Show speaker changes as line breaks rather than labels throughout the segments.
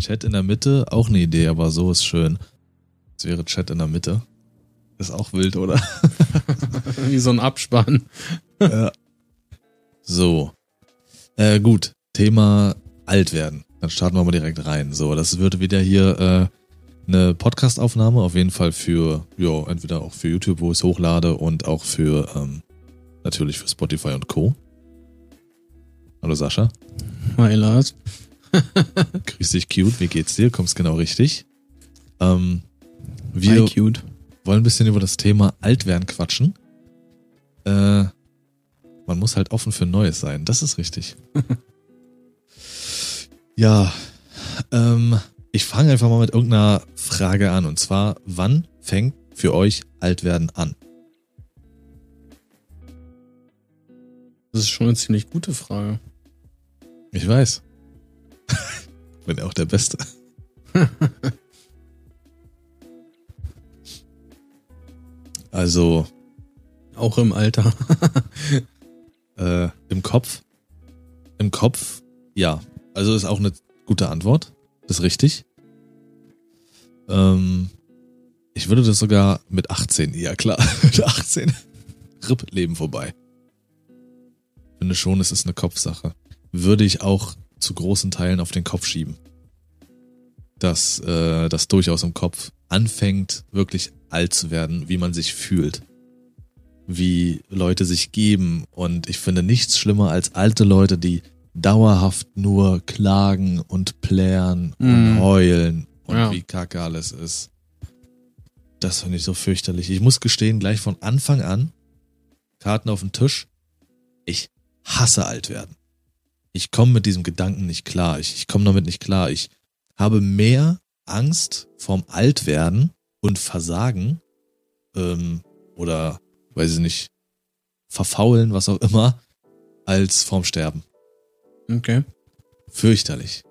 Chat in der Mitte, auch eine Idee, aber so ist schön. Es wäre Chat in der Mitte. Ist auch wild, oder?
Wie so ein Abspann.
ja. So. Äh, gut. Thema alt werden. Dann starten wir mal direkt rein. So, das wird wieder hier äh, eine Podcast-Aufnahme, auf jeden Fall für, ja, entweder auch für YouTube, wo ich es hochlade und auch für, ähm, natürlich für Spotify und Co. Hallo Sascha.
Hi Lars.
Grüß dich, cute. Wie geht's dir? Kommst genau richtig. Ähm, wir
Hi, cute.
wollen ein bisschen über das Thema Altwerden quatschen. Äh, man muss halt offen für Neues sein. Das ist richtig. ja, ähm, ich fange einfach mal mit irgendeiner Frage an. Und zwar, wann fängt für euch Altwerden an?
Das ist schon eine ziemlich gute Frage.
Ich weiß. Bin ja auch der Beste. also,
Auch im Alter.
äh, im Kopf. Im Kopf, ja. Also ist auch eine gute Antwort. Das ist richtig. Ähm, ich würde das sogar mit 18, ja klar, mit 18. Ripp, Leben vorbei. Finde schon, es ist eine Kopfsache. Würde ich auch zu großen Teilen auf den Kopf schieben. Dass äh, das durchaus im Kopf anfängt, wirklich alt zu werden, wie man sich fühlt. Wie Leute sich geben. Und ich finde nichts schlimmer als alte Leute, die dauerhaft nur klagen und plären und
Mm.
heulen und
Ja.
wie kacke alles ist. Das finde ich so fürchterlich. Ich muss gestehen, gleich von Anfang an, Karten auf den Tisch, ich hasse alt werden. Ich komme mit diesem Gedanken nicht klar. Ich, ich komme damit nicht klar. Ich habe mehr Angst vorm Altwerden und Versagen ähm, oder, weiß ich nicht, verfaulen, was auch immer, als vorm Sterben.
Okay.
Fürchterlich.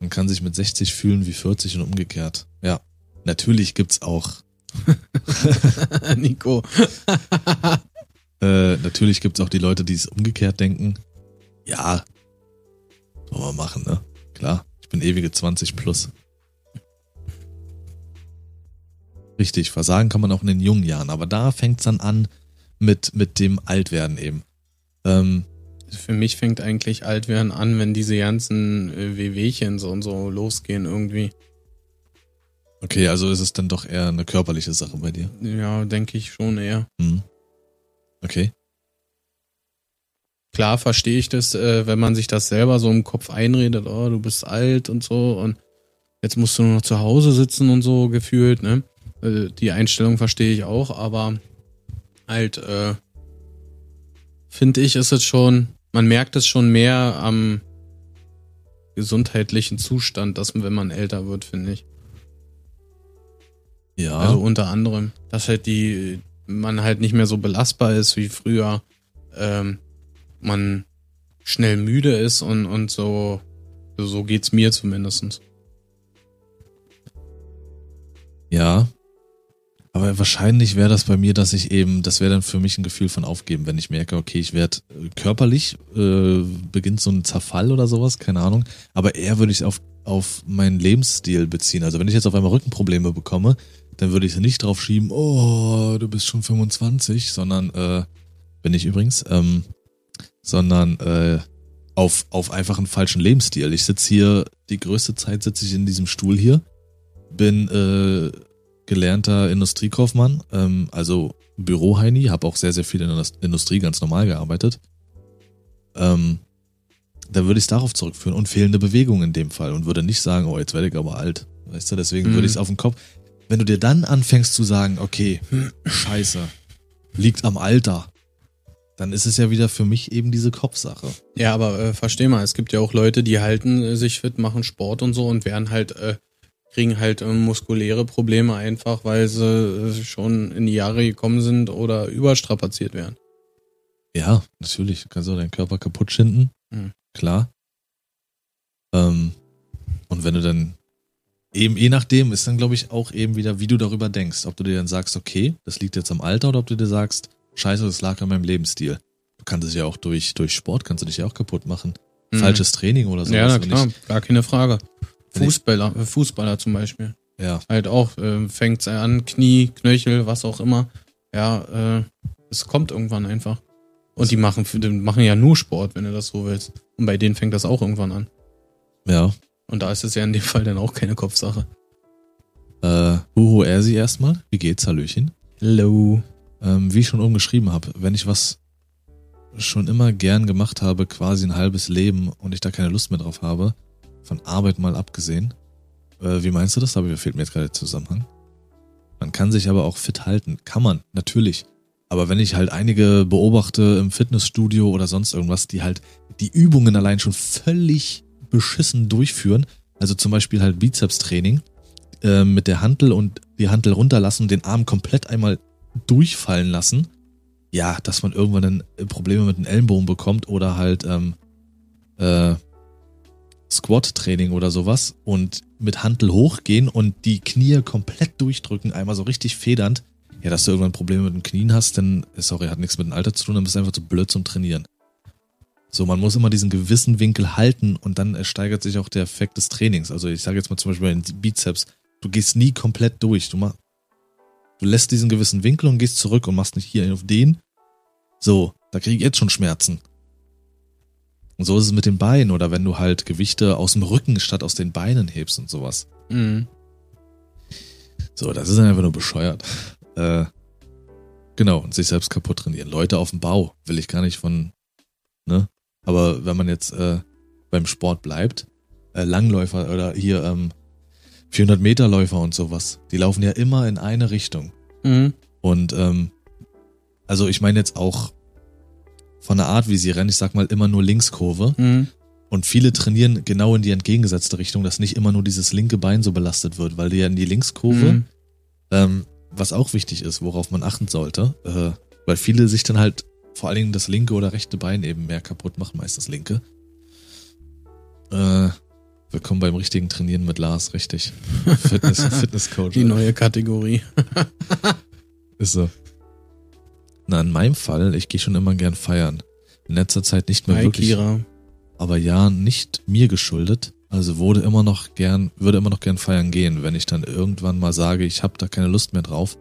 Man kann sich mit 60 fühlen wie 40 und umgekehrt. Ja. Natürlich gibt's auch,
Nico.
äh, natürlich gibt's auch die Leute, die es umgekehrt denken. Ja. Sollen wir machen, ne? Klar. Ich bin ewige 20 plus. Richtig, versagen kann man auch in den jungen Jahren, aber da fängt's dann an mit, mit dem Altwerden eben. Ähm,
Für mich fängt eigentlich Altwerden an, wenn diese ganzen äh, Wehwehchen so und so losgehen irgendwie.
okay, also ist es dann doch eher eine körperliche Sache bei dir.
Ja, denke ich schon eher.
Hm. Okay.
Klar verstehe ich das, äh, wenn man sich das selber so im Kopf einredet, oh, du bist alt und so und jetzt musst du nur noch zu Hause sitzen und so gefühlt, ne? Äh, die Einstellung verstehe ich auch, aber halt, äh, finde ich, ist es schon, man merkt es schon mehr am gesundheitlichen Zustand, dass wenn man älter wird, finde ich.
Ja.
Also unter anderem, dass halt die, man halt nicht mehr so belastbar ist wie früher, ähm, man schnell müde ist und, und so, so geht's mir zumindestens.
Ja. Aber wahrscheinlich wäre das bei mir, dass ich eben, das wäre dann für mich ein Gefühl von Aufgeben, wenn ich merke, okay, ich werde körperlich, äh, beginnt so ein Zerfall oder sowas, keine Ahnung. Aber eher würde ich es auf, auf meinen Lebensstil beziehen. Also wenn ich jetzt auf einmal Rückenprobleme bekomme, dann würde ich es nicht drauf schieben, oh, du bist schon 25, sondern, äh, bin ich übrigens, ähm, sondern äh, auf, auf einfach einen falschen Lebensstil. Ich sitze hier, die größte Zeit sitze ich in diesem Stuhl hier, bin äh, gelernter Industriekaufmann, ähm, also Büroheini, habe auch sehr, sehr viel in der Industrie ganz normal gearbeitet. Ähm, da würde ich es darauf zurückführen und fehlende Bewegung in dem Fall und würde nicht sagen, oh, jetzt werde ich aber alt. Weißt du, deswegen
Mhm.
würde ich es auf den Kopf. Wenn du dir dann anfängst zu sagen, okay, scheiße, liegt am Alter, dann ist es ja wieder für mich eben diese Kopfsache.
Ja, aber äh, versteh mal, es gibt ja auch Leute, die halten äh, sich fit, machen Sport und so und werden halt, äh, kriegen halt äh, muskuläre Probleme einfach, weil sie äh, schon in die Jahre gekommen sind oder überstrapaziert werden.
Ja, natürlich. Du kannst auch deinen Körper kaputt schinden.
Mhm.
Klar. Ähm, und wenn du dann eben, je nachdem, ist dann, glaube ich, auch eben wieder, wie du darüber denkst. Ob du dir dann sagst, okay, das liegt jetzt am Alter oder ob du dir sagst, scheiße, das lag an meinem Lebensstil. Du kannst es ja auch durch, durch Sport, kannst du dich ja auch kaputt machen.
Mhm.
falsches Training oder so.
ja, na klar, gar keine Frage.
Wenn ich-
Fußballer, äh, Fußballer zum Beispiel.
Ja,
Halt auch, äh, fängt an, Knie, Knöchel, was auch immer. Ja, äh, es kommt irgendwann einfach. Und die machen, die machen ja nur Sport, wenn du das so willst. Und bei denen fängt das auch irgendwann an.
ja.
Und da ist es ja in dem Fall dann auch keine Kopfsache.
Äh, Huhu Ersi erstmal. Wie geht's, Hallöchen?
Hello.
Ähm, wie ich schon oben geschrieben habe, wenn ich was schon immer gern gemacht habe, quasi ein halbes Leben und ich da keine Lust mehr drauf habe, von Arbeit mal abgesehen. Äh, wie meinst du das? Aber fehlt mir jetzt gerade der Zusammenhang. Man kann sich aber auch fit halten. Kann man, natürlich. Aber wenn ich halt einige beobachte im Fitnessstudio oder sonst irgendwas, die halt die Übungen allein schon völlig beschissen durchführen, also zum Beispiel halt Bizepstraining, äh, mit der Hantel und die Hantel runterlassen und den Arm komplett einmal durchfallen lassen, ja, dass man irgendwann dann Probleme mit den Ellenbogen bekommt oder halt ähm, äh, Squat-Training oder sowas und mit Hantel hochgehen und die Knie komplett durchdrücken, einmal so richtig federnd, ja, dass du irgendwann Probleme mit den Knien hast, dann, äh, sorry, hat nichts mit dem Alter zu tun, dann bist du einfach zu blöd zum Trainieren. So, man muss immer diesen gewissen Winkel halten und dann steigert sich auch der Effekt des Trainings. Also ich sage jetzt mal zum Beispiel bei den Bizeps, du gehst nie komplett durch. Du, mach, du lässt diesen gewissen Winkel und gehst zurück und machst nicht hier auf den. So, da kriege ich jetzt schon Schmerzen. Und so ist es mit den Beinen oder wenn du halt Gewichte aus dem Rücken statt aus den Beinen hebst und sowas.
Mhm.
So, das ist dann einfach nur bescheuert. Äh, genau, und sich selbst kaputt trainieren. Leute auf dem Bau will ich gar nicht von, ne? Aber wenn man jetzt äh, beim Sport bleibt, äh, Langläufer oder hier ähm, 400 Meter Läufer und sowas, die laufen ja immer in eine Richtung.
Mhm.
Und ähm, also ich meine jetzt auch von der Art, wie sie rennen, ich sag mal immer nur Linkskurve.
Mhm.
Und viele trainieren genau in die entgegengesetzte Richtung, dass nicht immer nur dieses linke Bein so belastet wird, weil die ja in die Linkskurve,
Mhm.
ähm, was auch wichtig ist, worauf man achten sollte, äh, weil viele sich dann halt vor allen Dingen das linke oder rechte Bein eben mehr kaputt machen, meist das linke. Äh, willkommen beim richtigen Trainieren mit Lars, richtig. Fitness, Fitnesscoach.
Die neue Kategorie.
Ist so. Na, in meinem Fall, ich gehe schon immer gern feiern. In letzter Zeit nicht mehr
Hi,
wirklich,
Kira.
aber ja, nicht mir geschuldet. Also wurde immer noch gern, würde immer noch gern feiern gehen, wenn ich dann irgendwann mal sage, ich habe da keine Lust mehr drauf.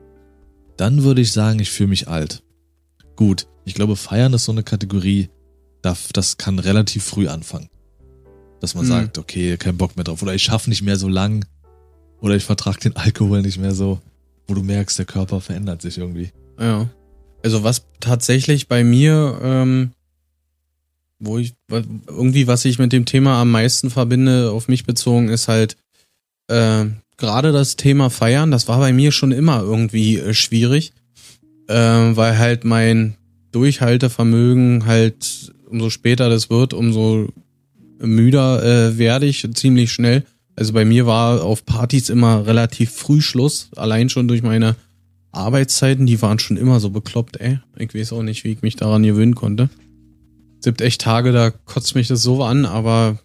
Dann würde ich sagen, ich fühle mich alt. Gut, ich glaube, feiern ist so eine Kategorie, das, kann relativ früh anfangen. Dass man
Hm.
sagt, okay, kein Bock mehr drauf. Oder ich schaffe nicht mehr so lang. Oder ich vertrage den Alkohol nicht mehr so. Wo du merkst, der Körper verändert sich irgendwie.
Ja. Also was tatsächlich bei mir, ähm, wo ich irgendwie, was ich mit dem Thema am meisten verbinde, auf mich bezogen, ist halt äh, gerade das Thema Feiern. Das war bei mir schon immer irgendwie äh, schwierig, äh, weil halt mein Durchhaltevermögen halt umso später das wird, umso müder äh, werde ich ziemlich schnell. Also bei mir war auf Partys immer relativ früh Schluss, allein schon durch meine Arbeitszeiten, die waren schon immer so bekloppt, ey. Ich weiß auch nicht, wie ich mich daran gewöhnen konnte. Es gibt echt Tage, da kotzt mich das so an, aber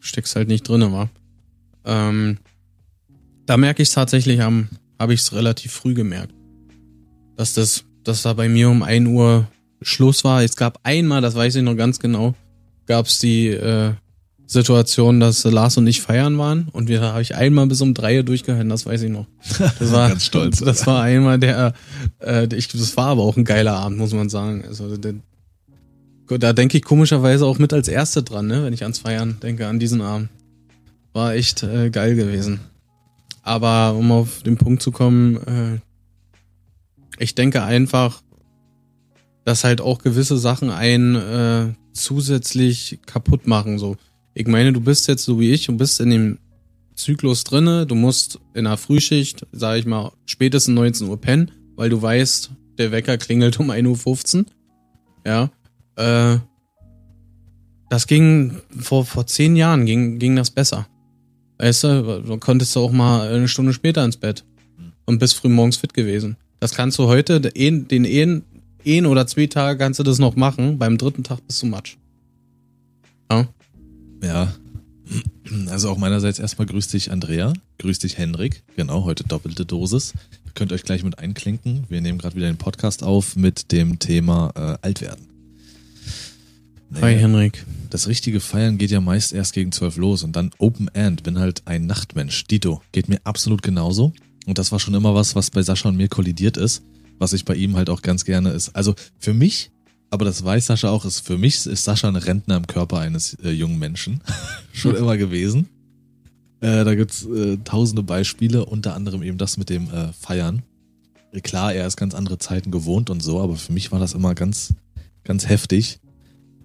steckst halt nicht drinne, wa? Ähm, da merke ich es tatsächlich am, habe ich es relativ früh gemerkt. Dass das, dass da bei mir um 1 Uhr Schluss war. Es gab einmal, das weiß ich noch ganz genau, gab es die äh, Situation, dass Lars und ich feiern waren und wir habe ich einmal bis um drei Uhr durchgehalten, das weiß ich noch. Das war
Ganz stolz.
Das war einmal der, äh, ich, das war aber auch ein geiler Abend, muss man sagen. Also der, da denke ich komischerweise auch mit als Erste dran, ne, wenn ich ans Feiern denke, an diesen Abend. War echt äh, geil gewesen. Aber um auf den Punkt zu kommen, äh, ich denke einfach, dass halt auch gewisse Sachen einen äh, zusätzlich kaputt machen. So, ich meine, du bist jetzt so wie ich und bist in dem Zyklus drinne. Du musst in der Frühschicht, sage ich mal, spätestens 19 Uhr pennen, weil du weißt, der Wecker klingelt um 1.15 Uhr. Ja. Äh, das ging vor, vor zehn Jahren ging, ging das besser. Weißt du, du konntest du auch mal eine Stunde später ins Bett und bist früh morgens fit gewesen. Das kannst du heute, den, einen, einen oder zwei Tage kannst du das noch machen, beim dritten Tag bist du matsch. Ja.
Ja. Also auch meinerseits erstmal grüß dich Andrea, grüß dich Henrik. Genau, heute doppelte Dosis. Ihr könnt euch gleich mit einklinken. Wir nehmen gerade wieder den Podcast auf mit dem Thema äh, Altwerden.
Hi Henrik.
das richtige Feiern geht ja meist erst gegen zwölf los und dann Open End, bin halt ein Nachtmensch. Dito, geht mir absolut genauso. Und das war schon immer was, was bei Sascha und mir kollidiert ist, was ich bei ihm halt auch ganz gerne ist. Also für mich, aber das weiß Sascha auch, ist für mich ist Sascha ein Rentner im Körper eines äh, jungen Menschen. schon immer gewesen. Äh, da gibt's äh, tausende Beispiele, unter anderem eben das mit dem äh, Feiern. Klar, er ist ganz andere Zeiten gewohnt und so, aber für mich war das immer ganz, ganz heftig.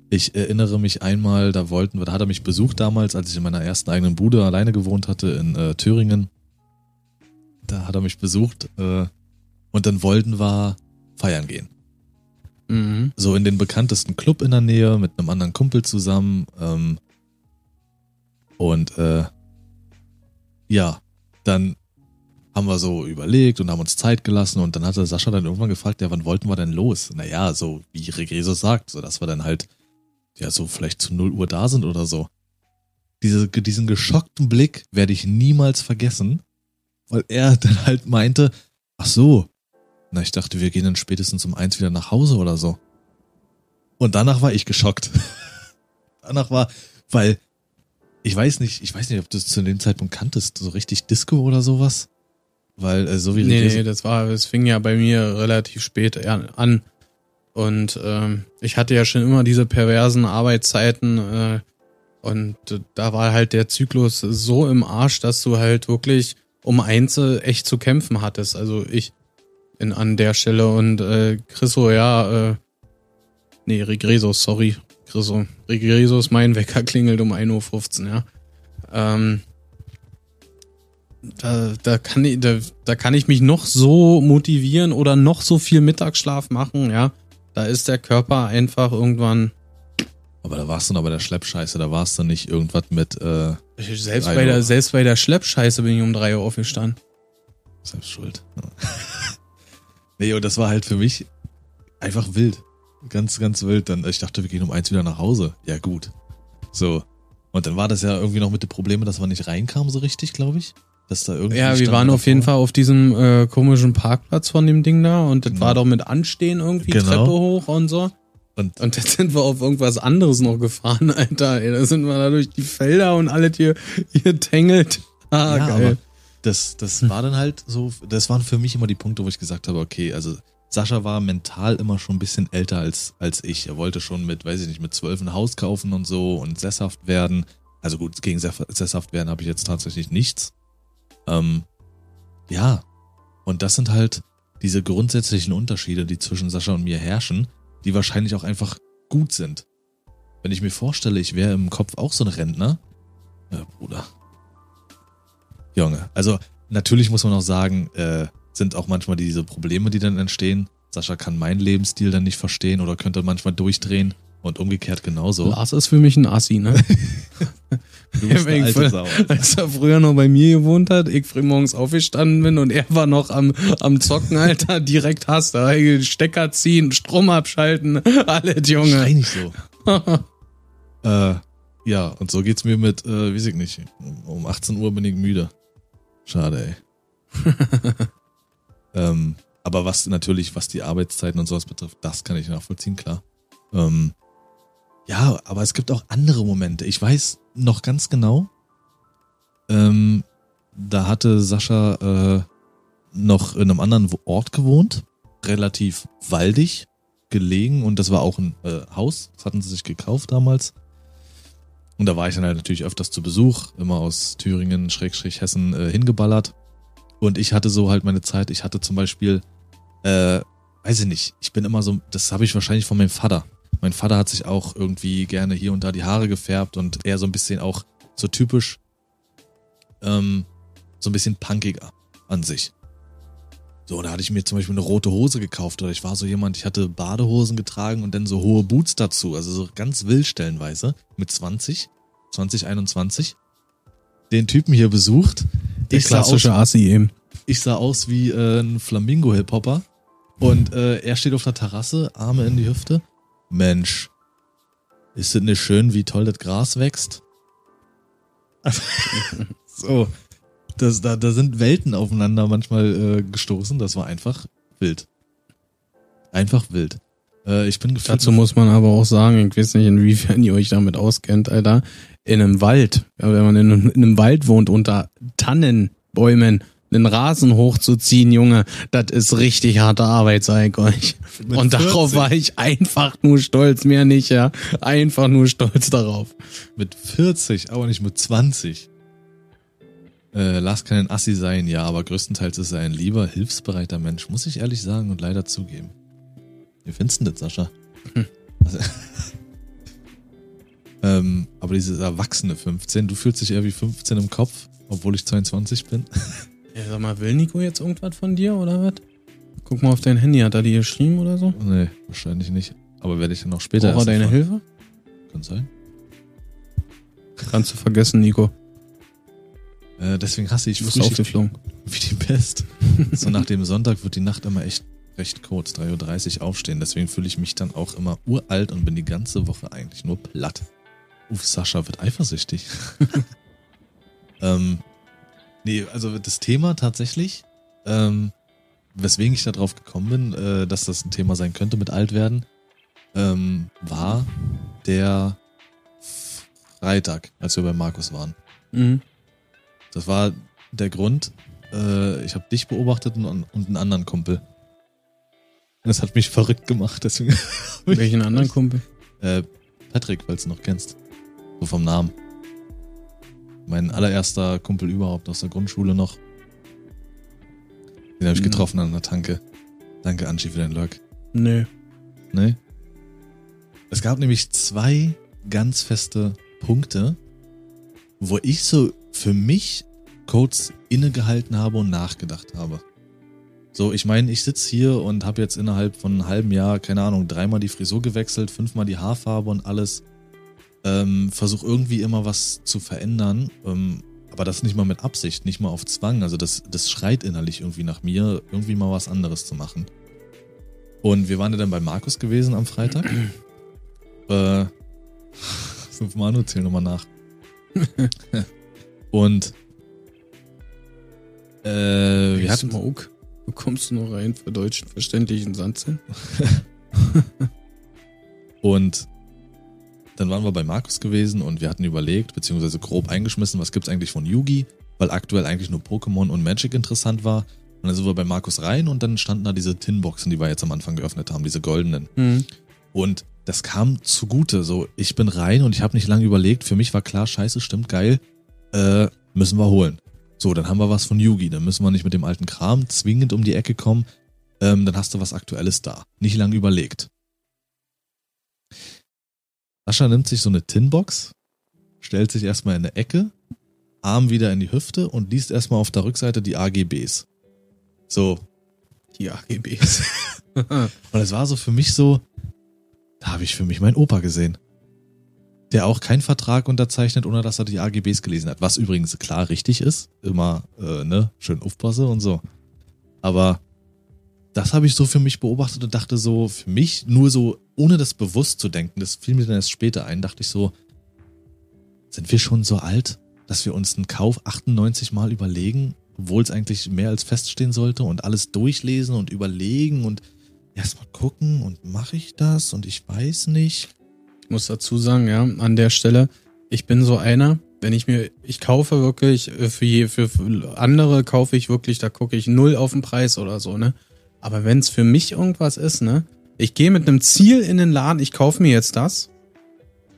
Ich erinnere mich einmal, da wollten wir, da hat er mich besucht damals, als ich in meiner ersten eigenen Bude alleine gewohnt hatte in äh, Thüringen. Da hat er mich besucht äh, und dann wollten wir feiern gehen.
Mhm.
So in den bekanntesten Club in der Nähe mit einem anderen Kumpel zusammen. Ähm, und äh, ja, dann haben wir so überlegt und haben uns Zeit gelassen und dann hatte Sascha dann irgendwann gefragt, ja, wann wollten wir denn los? Naja, so wie Regreso sagt, so dass wir dann halt ja so vielleicht zu 0 Uhr da sind oder so. Diese, diesen geschockten Blick werde ich niemals vergessen, weil er dann halt meinte, ach so, na ich dachte, wir gehen dann spätestens um eins wieder nach Hause oder so. Und danach war ich geschockt. danach war, weil ich weiß nicht, ich weiß nicht, ob du es zu dem Zeitpunkt kanntest, so richtig Disco oder sowas. Weil äh, so wie
Nee, nee, das war, es fing ja bei mir relativ spät an. Und ähm, ich hatte ja schon immer diese perversen Arbeitszeiten äh, und äh, da war halt der Zyklus so im Arsch, dass du halt wirklich um Einzel echt zu kämpfen hattest. Also ich in, an der Stelle und äh, Chriso, ja, äh, nee, Regreso, sorry, Chriso. Regreso ist mein Wecker, klingelt um 1.15 Uhr, ja. Ähm, da, da, kann ich, da, da kann ich mich noch so motivieren oder noch so viel Mittagsschlaf machen, ja. Da ist der Körper einfach irgendwann,
Aber da warst du noch bei der Schleppscheiße, da warst du nicht irgendwas mit äh,
selbst bei, der, selbst bei der Schleppscheiße bin ich um drei Uhr aufgestanden.
selbst schuld. Ja. nee, und das war halt für mich einfach wild. Ganz, ganz wild. Dann, ich dachte, wir gehen um eins wieder nach Hause. Ja, gut. So. Und dann war das ja irgendwie noch mit den Problemen, dass wir nicht reinkamen so richtig, glaube ich. Dass da irgendwie
Ja, wir waren auf jeden. Fall auf diesem äh, komischen Parkplatz von dem Ding da und das
Genau.
war doch mit Anstehen irgendwie
Genau.
Treppe hoch und so.
Und
Und jetzt sind wir auf irgendwas anderes noch gefahren, Alter. Ey, da sind wir da durch die Felder und alles hier, hier tängelt. Ah,
ja,
geil.
aber das, das war dann halt so, das waren für mich immer die Punkte, wo ich gesagt habe, okay, also Sascha war mental immer schon ein bisschen älter als, als ich. Er wollte schon mit, weiß ich nicht, mit zwölf ein Haus kaufen und so und sesshaft werden. Also gut, gegen sess- sesshaft werden habe ich jetzt tatsächlich nichts. Ähm, ja, und das sind halt diese grundsätzlichen Unterschiede, die zwischen Sascha und mir herrschen, die wahrscheinlich auch einfach gut sind. Wenn ich mir vorstelle, ich wäre im Kopf auch so ein Rentner, ja, Bruder, Junge, also natürlich muss man auch sagen, äh, sind auch manchmal diese Probleme, die dann entstehen. Sascha kann meinen Lebensstil dann nicht verstehen oder könnte manchmal durchdrehen und umgekehrt genauso.
Lars ist für mich ein Assi, ne?
Du bist eine alte Sau.
Als er früher noch bei mir gewohnt hat, ich früh morgens aufgestanden bin und er war noch am, am Zocken, Alter, direkt hast du Stecker ziehen, Strom abschalten, alles,
Schrei
Junge.
nicht so. äh, ja, und so geht's mir mit, äh, weiß ich nicht, um 18 Uhr bin ich müde. Schade, ey. ähm, aber was natürlich, was die Arbeitszeiten und sowas betrifft, das kann ich nachvollziehen, klar. Ähm, ja, aber es gibt auch andere Momente. Ich weiß noch ganz genau, ähm, da hatte Sascha äh, noch in einem anderen Ort gewohnt, relativ waldig gelegen und das war auch ein äh, Haus, das hatten sie sich gekauft damals. Und da war ich dann halt natürlich öfters zu Besuch, immer aus Thüringen, Schrägstrich Hessen äh, hingeballert. Und ich hatte so halt meine Zeit, ich hatte zum Beispiel, äh, weiß ich nicht, ich bin immer so, das habe ich wahrscheinlich von meinem Vater. Mein Vater hat sich auch irgendwie gerne hier und da die Haare gefärbt und eher so ein bisschen auch so typisch, ähm, so ein bisschen punkiger an sich. So, da hatte ich mir zum Beispiel eine rote Hose gekauft oder ich war so jemand, ich hatte Badehosen getragen und dann so hohe Boots dazu, also so ganz wild stellenweise mit 20, 2021. Den Typen hier besucht.
Der
Ich sah, aus,
klassische Assi eben.
ich sah aus wie äh, ein Flamingo-Hip-Hopper und äh, er steht auf der Terrasse, Arme in die Hüfte. Mensch, ist es nicht schön, wie toll das Gras wächst? so, das, da, da sind Welten aufeinander manchmal äh, gestoßen. Das war einfach wild. Einfach wild. Äh, ich bin gefühlt.
Dazu muss man aber auch sagen, ich weiß nicht, inwiefern ihr euch damit auskennt, Alter. In einem Wald, ja, wenn man in einem, in einem Wald wohnt, unter Tannenbäumen, einen Rasen hochzuziehen, Junge, das ist richtig harte Arbeit, sag ich euch.
Mit
Und darauf
40.
war ich einfach nur stolz, mehr nicht, ja. Einfach nur stolz darauf.
Mit 40, aber nicht mit 20. Äh, Lars kann ein Assi sein, ja, aber größtenteils ist er ein lieber, hilfsbereiter Mensch, muss ich ehrlich sagen und leider zugeben. Wie findest du das, Sascha?
Hm.
Also, ähm, aber dieses erwachsene 15, du fühlst dich eher wie 15 im Kopf, obwohl ich 22 bin.
Ja, sag mal, will Nico jetzt irgendwas von dir oder was? Guck mal auf dein Handy, hat er dir geschrieben oder so?
nee, wahrscheinlich nicht. Aber werde ich dann noch später
Braucht er deine
erfahren.
Hilfe?
Kann sein.
Kannst du vergessen, Nico.
Äh, deswegen hasse ich Frühschicht
aufgeflogen.
wie die Pest. so nach dem Sonntag wird die Nacht immer echt recht kurz, 3.30 Uhr aufstehen. Deswegen fühle ich mich dann auch immer uralt und bin die ganze Woche eigentlich nur platt. Uff, Sascha wird eifersüchtig. ähm, nee, also das Thema tatsächlich, ähm, weswegen ich da drauf gekommen bin, äh, dass das ein Thema sein könnte mit Altwerden, ähm, war der Freitag, als wir bei Markus waren.
Mhm.
Das war der Grund. Äh, ich habe dich beobachtet und, und einen anderen Kumpel. Das hat mich verrückt gemacht, deswegen.
Welchen anderen Kumpel?
Äh, Patrick, falls du noch kennst. So vom Namen. Mein allererster Kumpel überhaupt aus der Grundschule noch. Den habe ich
Mhm.
getroffen an der Tanke. Danke, Angie, für deinen Lurk.
Nö.
Ne? Es gab nämlich zwei ganz feste Punkte, wo ich so für mich kurz innegehalten habe und nachgedacht habe. So, ich meine, ich sitz hier und habe jetzt innerhalb von einem halben Jahr, keine Ahnung, dreimal die Frisur gewechselt, fünfmal die Haarfarbe und alles. Ähm, Versuche irgendwie immer was zu verändern, ähm, aber das nicht mal mit Absicht, nicht mal auf Zwang. Also das, das schreit innerlich irgendwie nach mir, irgendwie mal was anderes zu machen. Und wir waren ja dann bei Markus gewesen am Freitag. äh, Manu, zähl nochmal nach. Und äh, wir
Wie
hatten
Smoke. Wo kommst du noch rein für deutschen verständlichen Satz hin?
und dann waren wir bei Markus gewesen und wir hatten überlegt, beziehungsweise grob eingeschmissen, was gibt's eigentlich von Yugi, weil aktuell eigentlich nur Pokémon und Magic interessant war. Und dann sind wir bei Markus rein und dann standen da diese Tinboxen, die wir jetzt am Anfang geöffnet haben, diese goldenen.
Mhm.
Und das kam zugute. So, ich bin rein und ich habe nicht lange überlegt. Für mich war klar, scheiße, stimmt, geil. Äh, müssen wir holen. So, dann haben wir was von Yugi. Dann müssen wir nicht mit dem alten Kram zwingend um die Ecke kommen. Ähm, dann hast du was Aktuelles da. Nicht lange überlegt. Sascha nimmt sich so eine Tinbox, stellt sich erstmal in eine Ecke, Arm wieder in die Hüfte und liest erstmal auf der Rückseite die AGBs. So,
Die AGBs.
und es war so für mich so, da habe ich für mich meinen Opa gesehen. Der auch keinen Vertrag unterzeichnet, ohne dass er die AGBs gelesen hat. Was übrigens klar richtig ist. Immer, äh, ne, schön aufpasse und so. Aber das habe ich so für mich beobachtet und dachte so, für mich, nur so, ohne das bewusst zu denken, das fiel mir dann erst später ein, dachte ich so, sind wir schon so alt, dass wir uns einen Kauf 98 Mal überlegen, obwohl es eigentlich mehr als feststehen sollte und alles durchlesen und überlegen und erstmal gucken und mache ich das und ich weiß nicht.
Ich muss dazu sagen, ja, an der Stelle, ich bin so einer, wenn ich mir, ich kaufe wirklich, äh, für, je, für, für andere kaufe ich wirklich, da gucke ich null auf den Preis oder so, ne? Aber wenn es für mich irgendwas ist, ne? Ich gehe mit einem Ziel in den Laden, ich kaufe mir jetzt das,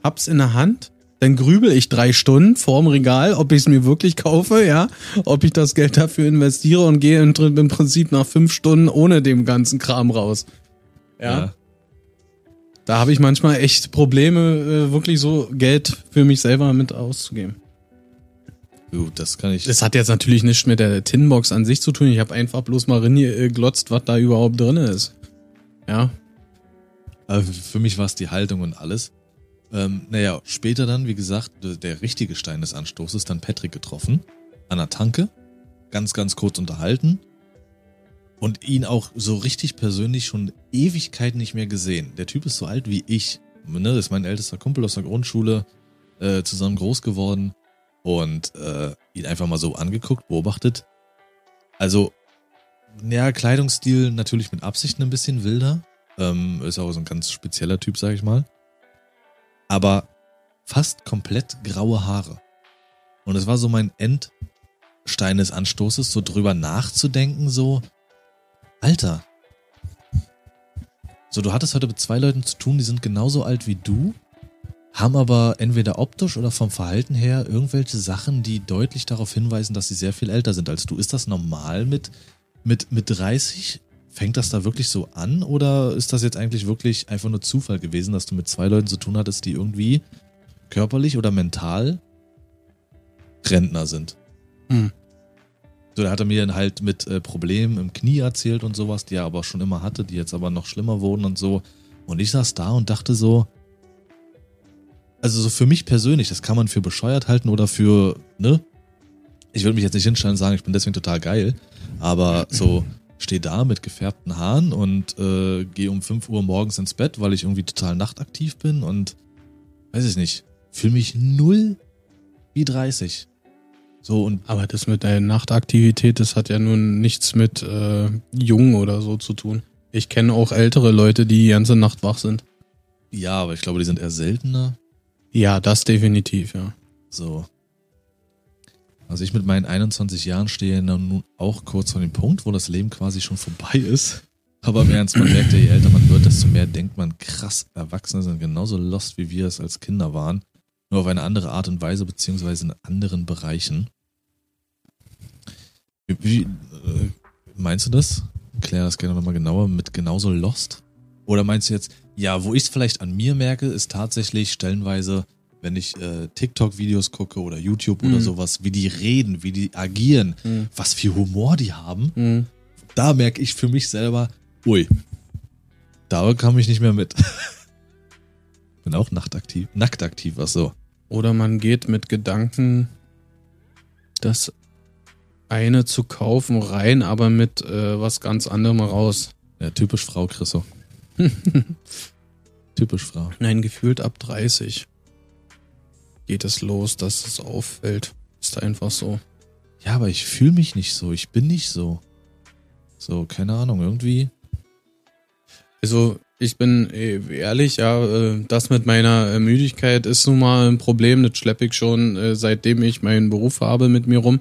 hab's in der Hand, dann grübel ich drei Stunden vorm Regal, ob ich es mir wirklich kaufe, ja, ob ich das Geld dafür investiere und gehe im, im Prinzip nach fünf Stunden ohne dem ganzen Kram raus. ja. Da habe ich manchmal echt Probleme, äh, wirklich so Geld für mich selber mit auszugeben.
Gut, das kann ich.
Das hat jetzt natürlich nichts mit der Tinbox an sich zu tun. Ich habe einfach bloß mal glotzt, was da überhaupt drin ist. Ja.
Aber für mich war es die Haltung und alles. Ähm, naja, später dann, wie gesagt, der, richtige Stein des Anstoßes, dann Patrick getroffen. An der Tanke. Ganz, ganz kurz unterhalten. Und ihn auch so richtig persönlich schon Ewigkeiten nicht mehr gesehen. Der Typ ist so alt wie ich. Ne? Ist mein ältester Kumpel aus der Grundschule. Äh, zusammen groß geworden. Und äh, ihn einfach mal so angeguckt, beobachtet. Also, ja, Kleidungsstil natürlich mit Absichten ein bisschen wilder. Ähm, ist auch so ein ganz spezieller Typ, sag ich mal. Aber fast komplett graue Haare. Und es war so mein Endstein des Anstoßes, so drüber nachzudenken, so, Alter. So, du hattest heute mit zwei Leuten zu tun, die sind genauso alt wie du, haben aber entweder optisch oder vom Verhalten her irgendwelche Sachen, die deutlich darauf hinweisen, dass sie sehr viel älter sind als du. Ist das normal mit, mit, mit 30? Fängt das da wirklich so an oder ist das jetzt eigentlich wirklich einfach nur Zufall gewesen, dass du mit zwei Leuten zu tun hattest, die irgendwie körperlich oder mental Rentner sind?
Hm.
So, da hat er mir dann halt mit äh, Problemen im Knie erzählt und sowas, die er aber schon immer hatte, die jetzt aber noch schlimmer wurden und so. Und ich saß da und dachte so, also so für mich persönlich, das kann man für bescheuert halten oder für, ne? Ich würde mich jetzt nicht hinstellen und sagen, ich bin deswegen total geil, aber so stehe da mit gefärbten Haaren und äh, gehe um 5 Uhr morgens ins Bett, weil ich irgendwie total nachtaktiv bin und weiß ich nicht, fühle mich null wie 30. So und
Aber das mit der Nachtaktivität, das hat ja nun nichts mit äh, jung oder so zu tun. Ich kenne auch ältere Leute, die die ganze Nacht wach sind.
ja, aber ich glaube, die sind eher seltener.
Ja, das definitiv, ja.
So. Also ich mit meinen 21 Jahren stehe nun auch kurz vor dem Punkt, wo das Leben quasi schon vorbei ist. Aber im Ernst, man merkt ja, je älter man wird, desto mehr denkt man, krass, Erwachsene sind genauso lost, wie wir es als Kinder waren. Nur auf eine andere Art und Weise, beziehungsweise in anderen Bereichen. Wie, äh, meinst du das? Klär das gerne nochmal genauer mit genauso lost. Oder meinst du jetzt, ja, wo ich es vielleicht an mir merke, ist tatsächlich stellenweise, wenn ich äh, TikTok-Videos gucke oder YouTube oder
Mhm.
sowas, wie die reden, wie die agieren,
Mhm.
was für Humor die haben,
Mhm.
da merke ich für mich selber, ui, da kam ich nicht mehr mit. Bin auch nachtaktiv, nacktaktiv, was so.
Oder man geht mit Gedanken, das eine zu kaufen, rein, aber mit äh, was ganz anderem raus.
Ja, typisch Frau, Chriso. typisch Frau.
Nein, gefühlt ab 30 geht es los, dass es auffällt. Ist einfach so.
Ja, aber ich fühle mich nicht so, ich bin nicht so. So, keine Ahnung, irgendwie.
Also, ich bin äh, ehrlich, ja, äh, das mit meiner äh, Müdigkeit ist nun mal ein Problem. Das schleppe ich schon, seitdem ich meinen Beruf habe mit mir rum.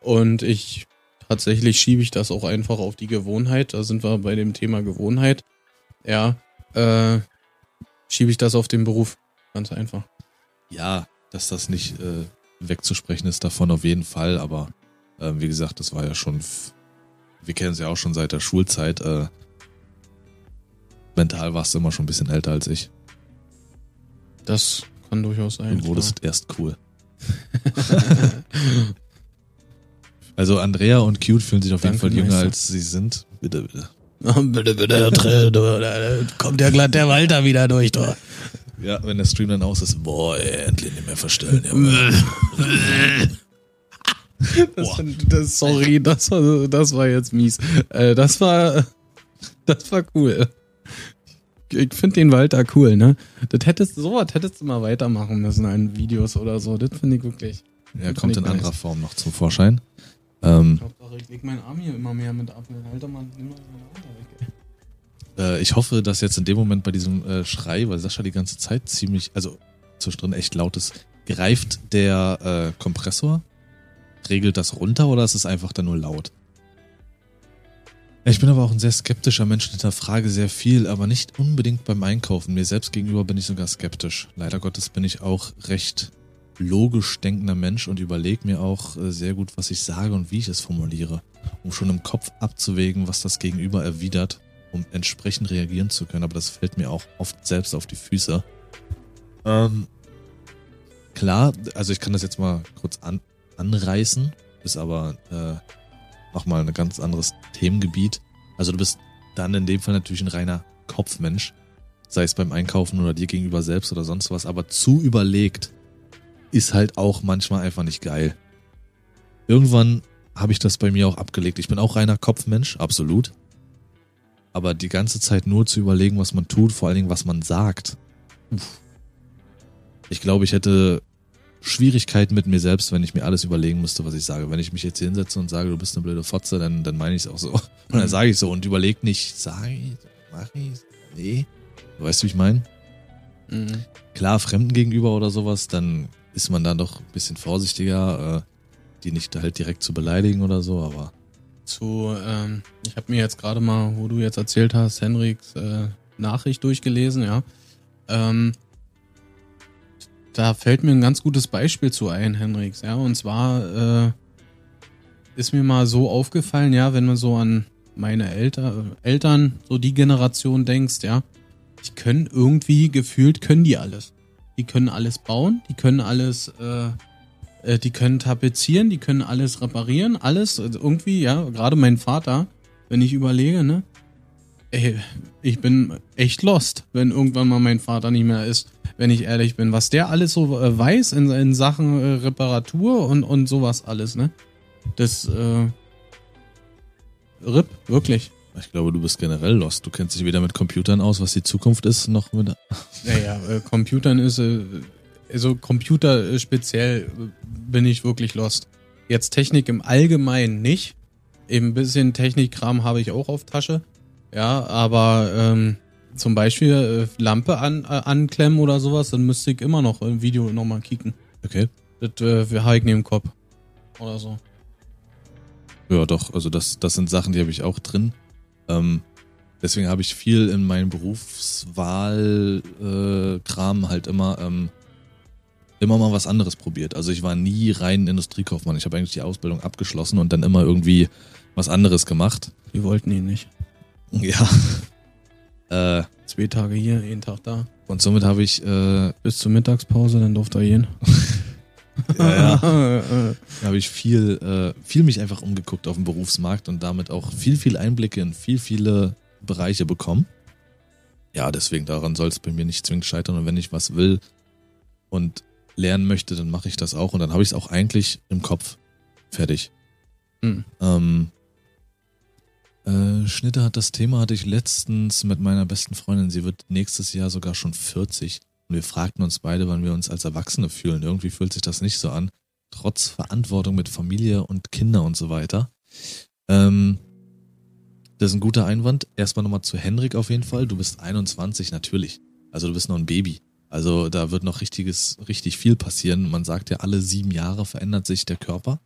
Und ich tatsächlich schiebe ich das auch einfach auf die Gewohnheit. Da sind wir bei dem Thema Gewohnheit. Ja, äh, schiebe ich das auf den Beruf. Ganz einfach.
Ja, dass das nicht äh, wegzusprechen ist davon auf jeden Fall, aber äh, wie gesagt, das war ja schon, wir kennen es ja auch schon seit der Schulzeit. Äh, mental warst du immer schon ein bisschen älter als ich.
Das kann durchaus sein.
Du wurdest erst cool. Also Andrea und Cute fühlen sich auf jeden
Danke,
Fall jünger,
Meister.
als sie sind. Bitte, bitte.
bitte, bitte, da kommt ja glatt der Walter wieder durch, du.
Ja, wenn der Stream dann aus ist, boah, endlich nicht mehr verstellen. Ja,
Das, das, sorry, das war, das war jetzt mies. Äh, das war, das war cool. Ich finde den Walter cool, ne? Das hättest, sowas hättest du mal weitermachen müssen in Videos oder so. Das finde ich wirklich.
er
Das
kommt in
ich
anderer
nice.
Form noch zum Vorschein. Ähm,
Hauptsache, ich leg meinen Arm hier immer mehr mit ab. Alter, Mann, nimm mal meine Arme weg. ey.
Äh, ich hoffe, dass jetzt in dem Moment bei diesem äh, Schrei, weil Sascha die ganze Zeit ziemlich, also zwischendrin echt laut ist, greift der äh, Kompressor, regelt das runter oder ist es einfach dann nur laut? Ich bin aber auch ein sehr skeptischer Mensch und hinterfrage sehr viel, aber nicht unbedingt beim Einkaufen. Mir selbst gegenüber bin ich sogar skeptisch. Leider Gottes bin ich auch recht logisch denkender Mensch und überlege mir auch äh, sehr gut, was ich sage und wie ich es formuliere, um schon im Kopf abzuwägen, was das Gegenüber erwidert, um entsprechend reagieren zu können. Aber das fällt mir auch oft selbst auf die Füße. Ähm, klar, also ich kann das jetzt mal kurz an, anreißen, ist aber äh, nochmal ein ganz anderes Themengebiet. Also du bist dann in dem Fall natürlich ein reiner Kopfmensch, sei es beim Einkaufen oder dir gegenüber selbst oder sonst was, aber zu überlegt ist halt auch manchmal einfach nicht geil. Irgendwann habe ich das bei mir auch abgelegt. Ich bin auch reiner Kopfmensch, absolut. Aber die ganze Zeit nur zu überlegen, was man tut, vor allen Dingen, was man sagt. Uff. Ich glaube, ich hätte Schwierigkeiten mit mir selbst, wenn ich mir alles überlegen müsste, was ich sage. Wenn ich mich jetzt hier hinsetze und sage, du bist eine blöde Fotze, dann, dann meine ich es auch so. Und dann sage ich so und überleg nicht, sage ich, mach ich, nee. Weißt du, wie ich meine?
Mhm.
Klar, Fremden gegenüber oder sowas, dann ist man da doch ein bisschen vorsichtiger, äh, die nicht halt direkt zu beleidigen oder so, aber
Zu, ähm, ich habe mir jetzt gerade mal, wo du jetzt erzählt hast, Henriks äh, Nachricht durchgelesen, ja. Ähm, da fällt mir ein ganz gutes Beispiel zu ein, Henriks, ja. Und zwar äh, ist mir mal so aufgefallen, ja, wenn man so an meine Eltern, Eltern, so die Generation denkst, ja, die können irgendwie gefühlt können die alles. Die können alles bauen, die können alles, äh, äh, die können tapezieren, die können alles reparieren, alles also irgendwie, ja, gerade mein Vater, wenn ich überlege, ne, ey, ich bin echt lost, wenn irgendwann mal mein Vater nicht mehr ist, wenn ich ehrlich bin, was der alles so äh, weiß in, in Sachen äh, Reparatur und, und sowas alles, ne, das, äh, RIP, wirklich.
ich glaube, du bist generell lost. Du kennst dich weder mit Computern aus, was die Zukunft ist, noch mit.
Naja, äh, Computern ist, äh, also Computer äh, speziell äh, bin ich wirklich lost. Jetzt Technik im Allgemeinen nicht. Eben ein bisschen Technikkram habe ich auch auf Tasche. Ja, aber ähm, zum Beispiel äh, Lampe an, äh, anklemmen oder sowas, dann müsste ich immer noch im Video nochmal kicken.
Okay.
Das äh, habe ich neben dem Kopf. Oder so.
Ja, doch. Also das, das sind Sachen, die habe ich auch drin. Ähm, deswegen habe ich viel in meinem Berufswahl äh, Kram halt immer ähm, immer mal was anderes probiert. Also ich war nie rein Industriekaufmann. Ich habe eigentlich die Ausbildung abgeschlossen und dann immer irgendwie was anderes gemacht.
Die wollten ihn nicht.
Ja. äh,
Zwei Tage hier, jeden Tag da.
und somit habe ich äh,
Bis zur Mittagspause, dann durfte er gehen.
ja, ja. habe ich viel, äh, viel mich einfach umgeguckt auf dem Berufsmarkt und damit auch viel, viel Einblicke in viel, viele Bereiche bekommen. Ja, deswegen daran soll es bei mir nicht zwingend scheitern. Und wenn ich was will und lernen möchte, dann mache ich das auch. Und dann habe ich es auch eigentlich im Kopf fertig.
Hm.
Ähm, äh, Schnitte hat das Thema, hatte ich letztens mit meiner besten Freundin. Sie wird nächstes Jahr sogar schon 40. Und wir fragten uns beide, wann wir uns als Erwachsene fühlen. Irgendwie fühlt sich das nicht so an. Trotz Verantwortung mit Familie und Kinder und so weiter. Ähm, das ist ein guter Einwand. Erstmal nochmal zu Henrik auf jeden Fall. Du bist 21, natürlich. Also du bist noch ein Baby. Also da wird noch richtiges, richtig viel passieren. Man sagt ja, alle sieben Jahre verändert sich der Körper.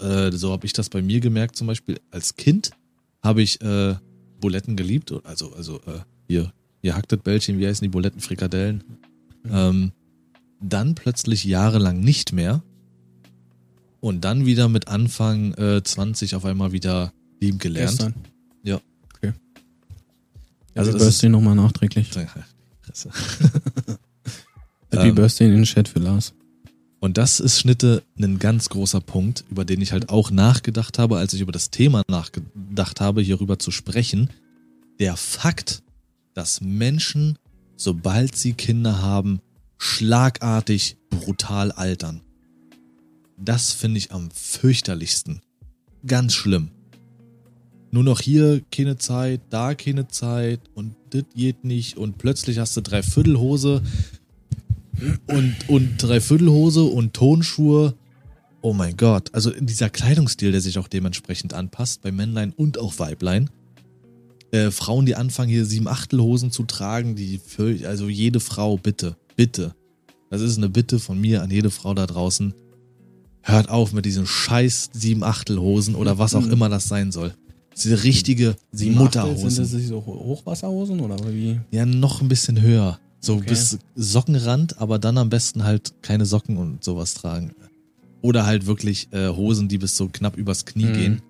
Äh, so habe ich das bei mir gemerkt zum Beispiel. Als Kind habe ich äh, Buletten geliebt. Also, also äh, hier, hier hacktet Bällchen, wie heißen die Buletten, Frikadellen. Ähm, dann plötzlich jahrelang nicht mehr. Und dann wieder mit Anfang äh, 20 auf einmal wieder lieben gelernt.
Gestern.
Ja.
Okay.
Also
Happy
das
Birthday nochmal nachträglich.
Fresse.
Happy
Ähm.
Birthday in den Chat für Lars.
Und das ist Schnitte ein ganz großer Punkt, über den ich halt auch nachgedacht habe, als ich über das Thema nachgedacht habe, hierüber zu sprechen. Der Fakt, dass Menschen, sobald sie Kinder haben, schlagartig brutal altern. Das finde ich am fürchterlichsten. Ganz schlimm. Nur noch hier keine Zeit, da keine Zeit und das geht nicht und plötzlich hast du Dreiviertelhose und, und Dreiviertelhose und Tonschuhe. Oh mein Gott. Also dieser Kleidungsstil, der sich auch dementsprechend anpasst, bei Männlein und auch Weiblein. Äh, Frauen, die anfangen hier sieben Achtelhosen zu tragen, die für, also jede Frau, bitte, bitte. Das ist eine Bitte von mir an jede Frau da draußen. Hört auf mit diesen scheiß sieben Achtelhosen oder was auch immer das sein soll. Diese richtige
Achtel,
Mutterhosen.
Sind das so Hochwasserhosen oder wie?
Ja, noch ein bisschen höher. So
Okay.
bis Sockenrand, aber dann am besten halt keine Socken und sowas tragen. Oder halt wirklich äh, Hosen, die bis so knapp übers Knie
Mhm.
gehen.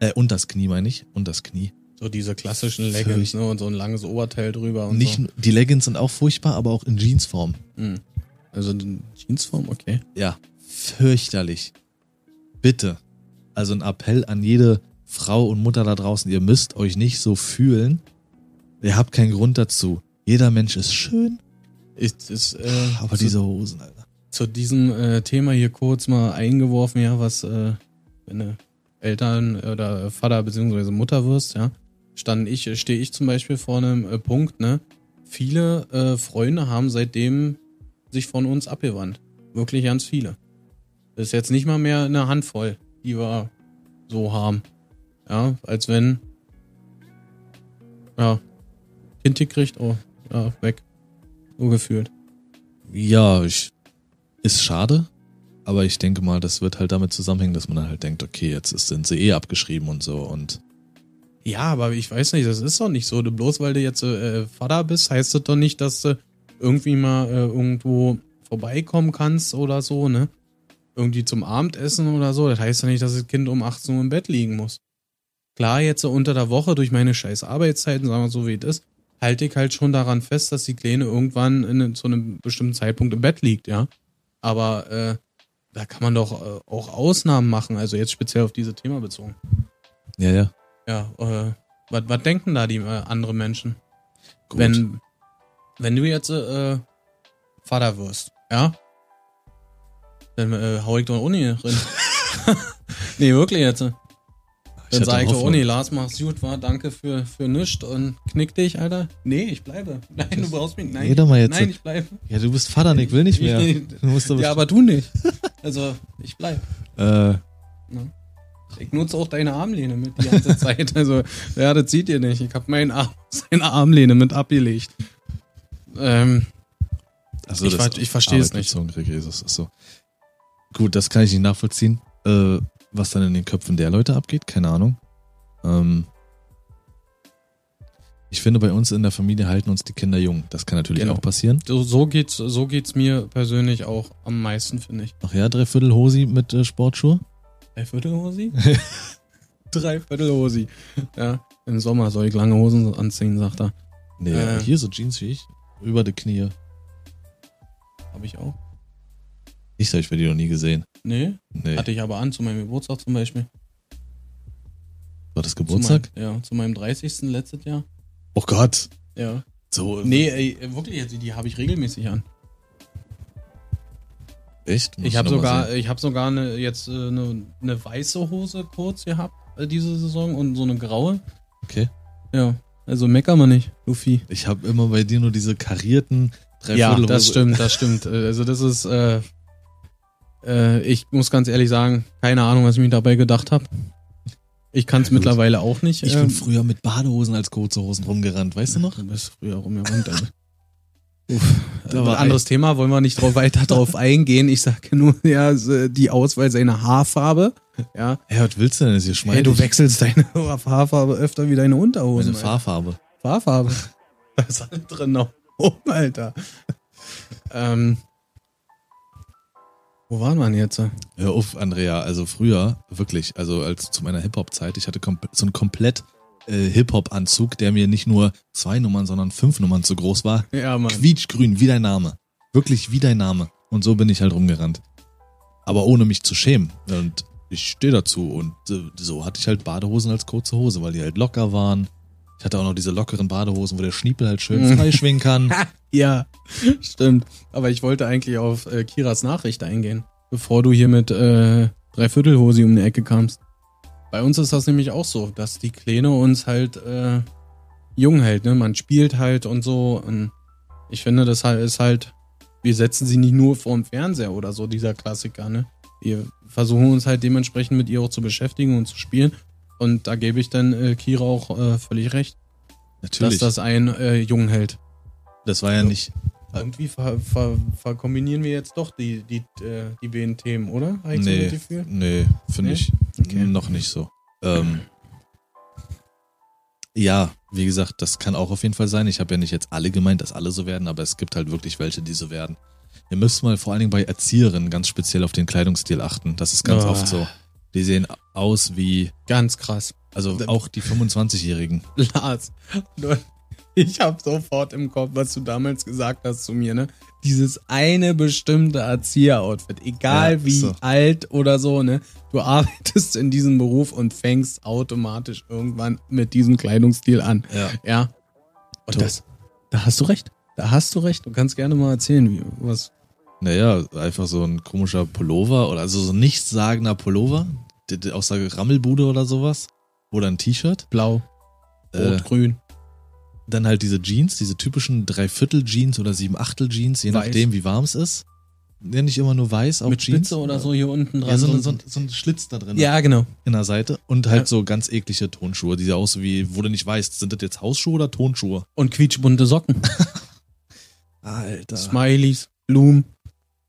Äh, und das Knie meine ich. Und das Knie.
So diese klassischen Leggings, ne? Und so ein langes Oberteil drüber und
Nicht,
so.
Die Leggings sind auch furchtbar, aber auch in Jeansform.
Mhm. Also in Jeansform, okay.
Ja, fürchterlich. Bitte. Also ein Appell an jede Frau und Mutter da draußen, ihr müsst euch nicht so fühlen. Ihr habt keinen Grund dazu. Jeder Mensch ist schön,
Ist, ist, äh,
aber
zu,
diese Hosen, Alter.
zu diesem äh, Thema hier kurz mal eingeworfen, ja, was, äh, wenn du Eltern oder Vater beziehungsweise Mutter wirst, ja, stand ich, stehe ich zum Beispiel vor einem äh, Punkt, ne? Viele äh, Freunde haben seitdem sich von uns abgewandt. Wirklich ganz viele. Das ist jetzt nicht mal mehr eine Handvoll, die wir so haben. Ja, als wenn, ja, Kind gekriegt, oh, ja, weg. So gefühlt.
Ja, ich, ist schade, aber ich denke mal, das wird halt damit zusammenhängen, dass man dann halt denkt, okay, jetzt ist, sind sie eh abgeschrieben und so und
Ja, aber ich weiß nicht, das ist doch nicht so. Du bloß weil du jetzt äh, Vater bist, heißt das doch nicht, dass du irgendwie mal äh, irgendwo vorbeikommen kannst oder so, ne? Irgendwie zum Abendessen oder so. Das heißt doch nicht, dass das Kind um 18 Uhr im Bett liegen muss. Klar, jetzt so unter der Woche durch meine scheiß Arbeitszeiten, sagen wir so wie es ist, halte ich halt schon daran fest, dass die Kleine irgendwann in, zu einem bestimmten Zeitpunkt im Bett liegt, ja. Aber äh, da kann man doch äh, auch Ausnahmen machen, also jetzt speziell auf dieses Thema bezogen.
ja, ja.
Ja, äh, was, was denken da die äh, anderen Menschen?
Gut.
Wenn, wenn du jetzt äh, Vater wirst, ja? Dann äh, hau ich doch Uni drin. nee, wirklich jetzt.
Ich
Dann
hatte
sag ich doch,
Hoffnung.
Uni, Lars, mach's gut, war, danke für, für nichts und knick dich, Alter. Nee, ich bleibe. Nein, du brauchst mich. Nein,
Rede mal jetzt.
nein, ich bleibe.
Ja, du bist Vater, ich will nicht mehr.
Ich-
aber
Ja, aber du nicht. Also, ich bleib.
äh,
Ich nutze auch deine Armlehne mit die ganze Zeit. Also, ja, das seht ihr nicht. Ich habe meinen Arm, seine Armlehne mit abgelegt. Ähm,
also
Ich
das
ich verstehe es nicht.
Rick, Jesus, ist so. Gut, das kann ich nicht nachvollziehen. Äh, was dann in den Köpfen der Leute abgeht, keine Ahnung. Ähm, ich finde, bei uns in der Familie halten uns die Kinder jung. Das kann natürlich
Genau.
auch passieren.
so, so geht's, so geht's mir persönlich auch am meisten, finde ich.
Ach ja, Dreiviertel Hosi mit äh, Sportschuhe.
Dreiviertelhosi? Dreiviertelhosi. Ja, im Sommer soll ich lange Hosen anziehen, sagt er.
Nee,
Äh.
hier so Jeans wie ich. Über die Knie.
Habe ich auch.
Ich sag, ich werde die noch nie gesehen.
Nee,
Nee.
hatte ich aber an, zu meinem Geburtstag zum Beispiel.
War das Geburtstag?
Zu meinem, ja, zu meinem 30. letztes Jahr.
Oh Gott.
Ja.
So.
Nee, ey, wirklich, also die habe ich regelmäßig an.
Echt? Muss
Ich habe sogar, ich habe sogar eine, jetzt äh, eine, eine weiße Hose kurz gehabt äh, diese Saison und so eine graue.
Okay.
Ja, also mecker man nicht, Luffy.
Ich habe immer bei dir nur diese karierten
Ja,
Dreiviertel
das stimmt, das stimmt. Äh, Also das ist, äh, äh, ich muss ganz ehrlich sagen, keine Ahnung, was ich mir dabei gedacht habe. Ich kann es
Ja,
mittlerweile auch nicht.
Ich
ähm,
bin früher mit Badehosen als kurze Hosen rumgerannt, weißt du noch?
Du bist früher rumgerannt. Also. Uff,
Da
äh,
war
anderes Thema, wollen wir nicht drauf weiter drauf eingehen. Ich sage nur, ja, die Auswahl seiner Haarfarbe. Ja,
Ja, was willst du denn? Das hier
hey,
schmeidig.
du wechselst deine Haarfarbe öfter wie deine Unterhosen.
Meine
Alter.
Fahrfarbe.
Fahrfarbe. Da ist alles drin noch. Oh, Alter. ähm, wo waren wir denn jetzt?
Hör auf, Andrea. Also früher, wirklich, also als zu meiner Hip-Hop-Zeit, ich hatte so einen komplett äh, Hip-Hop-Anzug, der mir nicht nur zwei Nummern, sondern fünf Nummern zu groß war.
Ja, Mann.
Quietschgrün, wie dein Name. Wirklich wie dein Name. Und so bin ich halt rumgerannt. Aber ohne mich zu schämen. Und ich stehe dazu. Und äh, so hatte ich halt Badehosen als kurze Hose, weil die halt locker waren. Ich hatte auch noch diese lockeren Badehosen, wo der Schniepel halt schön freischwingen kann.
Ja, stimmt. Aber ich wollte eigentlich auf äh, Kiras Nachricht eingehen, bevor du hier mit äh, Dreiviertelhosi um die Ecke kamst. Bei uns ist das nämlich auch so, dass die Kleine uns halt äh, jung hält, ne? Man spielt halt und so. Und ich finde, das halt ist halt, wir setzen sie nicht nur vorm Fernseher oder so, dieser Klassiker, ne? Wir versuchen uns halt dementsprechend mit ihr auch zu beschäftigen und zu spielen. Und da gebe ich dann äh, Kira auch äh, völlig recht,
Natürlich.
dass das einen äh, jung hält.
das war ja nicht.
Irgendwie ver, ver, verkombinieren wir jetzt doch die, die, äh, die beiden Themen, oder? Habe ich so
Nee, nee, finde
Nee?
ich
Okay.
noch nicht so. Ähm, ja, wie gesagt, das kann auch auf jeden Fall sein. Ich habe ja nicht jetzt alle gemeint, dass alle so werden, aber es gibt halt wirklich welche, die so werden. Ihr müsst mal vor allen Dingen bei Erzieherinnen ganz speziell auf den Kleidungsstil achten. Das ist ganz
Ah.
oft so. Die sehen aus wie,
Ganz krass.
also auch die 25-Jährigen.
Lars, ich habe sofort im Kopf, was du damals gesagt hast zu mir, ne? Dieses eine bestimmte Erzieher-Outfit, egal
Ja,
wie
so.
alt oder so, ne? Du arbeitest in diesem Beruf und fängst automatisch irgendwann mit diesem Kleidungsstil an.
Ja.
Ja. Und
Du-
das, da hast du recht. Da hast du recht. Du kannst gerne mal erzählen, wie, was.
Naja, einfach so ein komischer Pullover oder also so ein nichtssagender Pullover aus der Rammelbude oder sowas. Oder ein T-Shirt.
Blau, rot,
Äh,
grün.
dann halt diese Jeans, diese typischen Dreiviertel-Jeans oder Siebenachtel-Jeans, je
Weiß.
nachdem, wie warm es ist. ja, nicht immer nur weiß, auch
Mit
Jeans.
Spitze oder so hier unten dran.
Ja, so,
so
so, so ein Schlitz da drin.
ja, genau.
In der Seite. Und halt
Ja.
so ganz eklige Tonschuhe, die auch so wie, wo du nicht weißt, sind das jetzt Hausschuhe oder Tonschuhe?
Und quietschbunte Socken.
Alter.
Smileys, Blumen.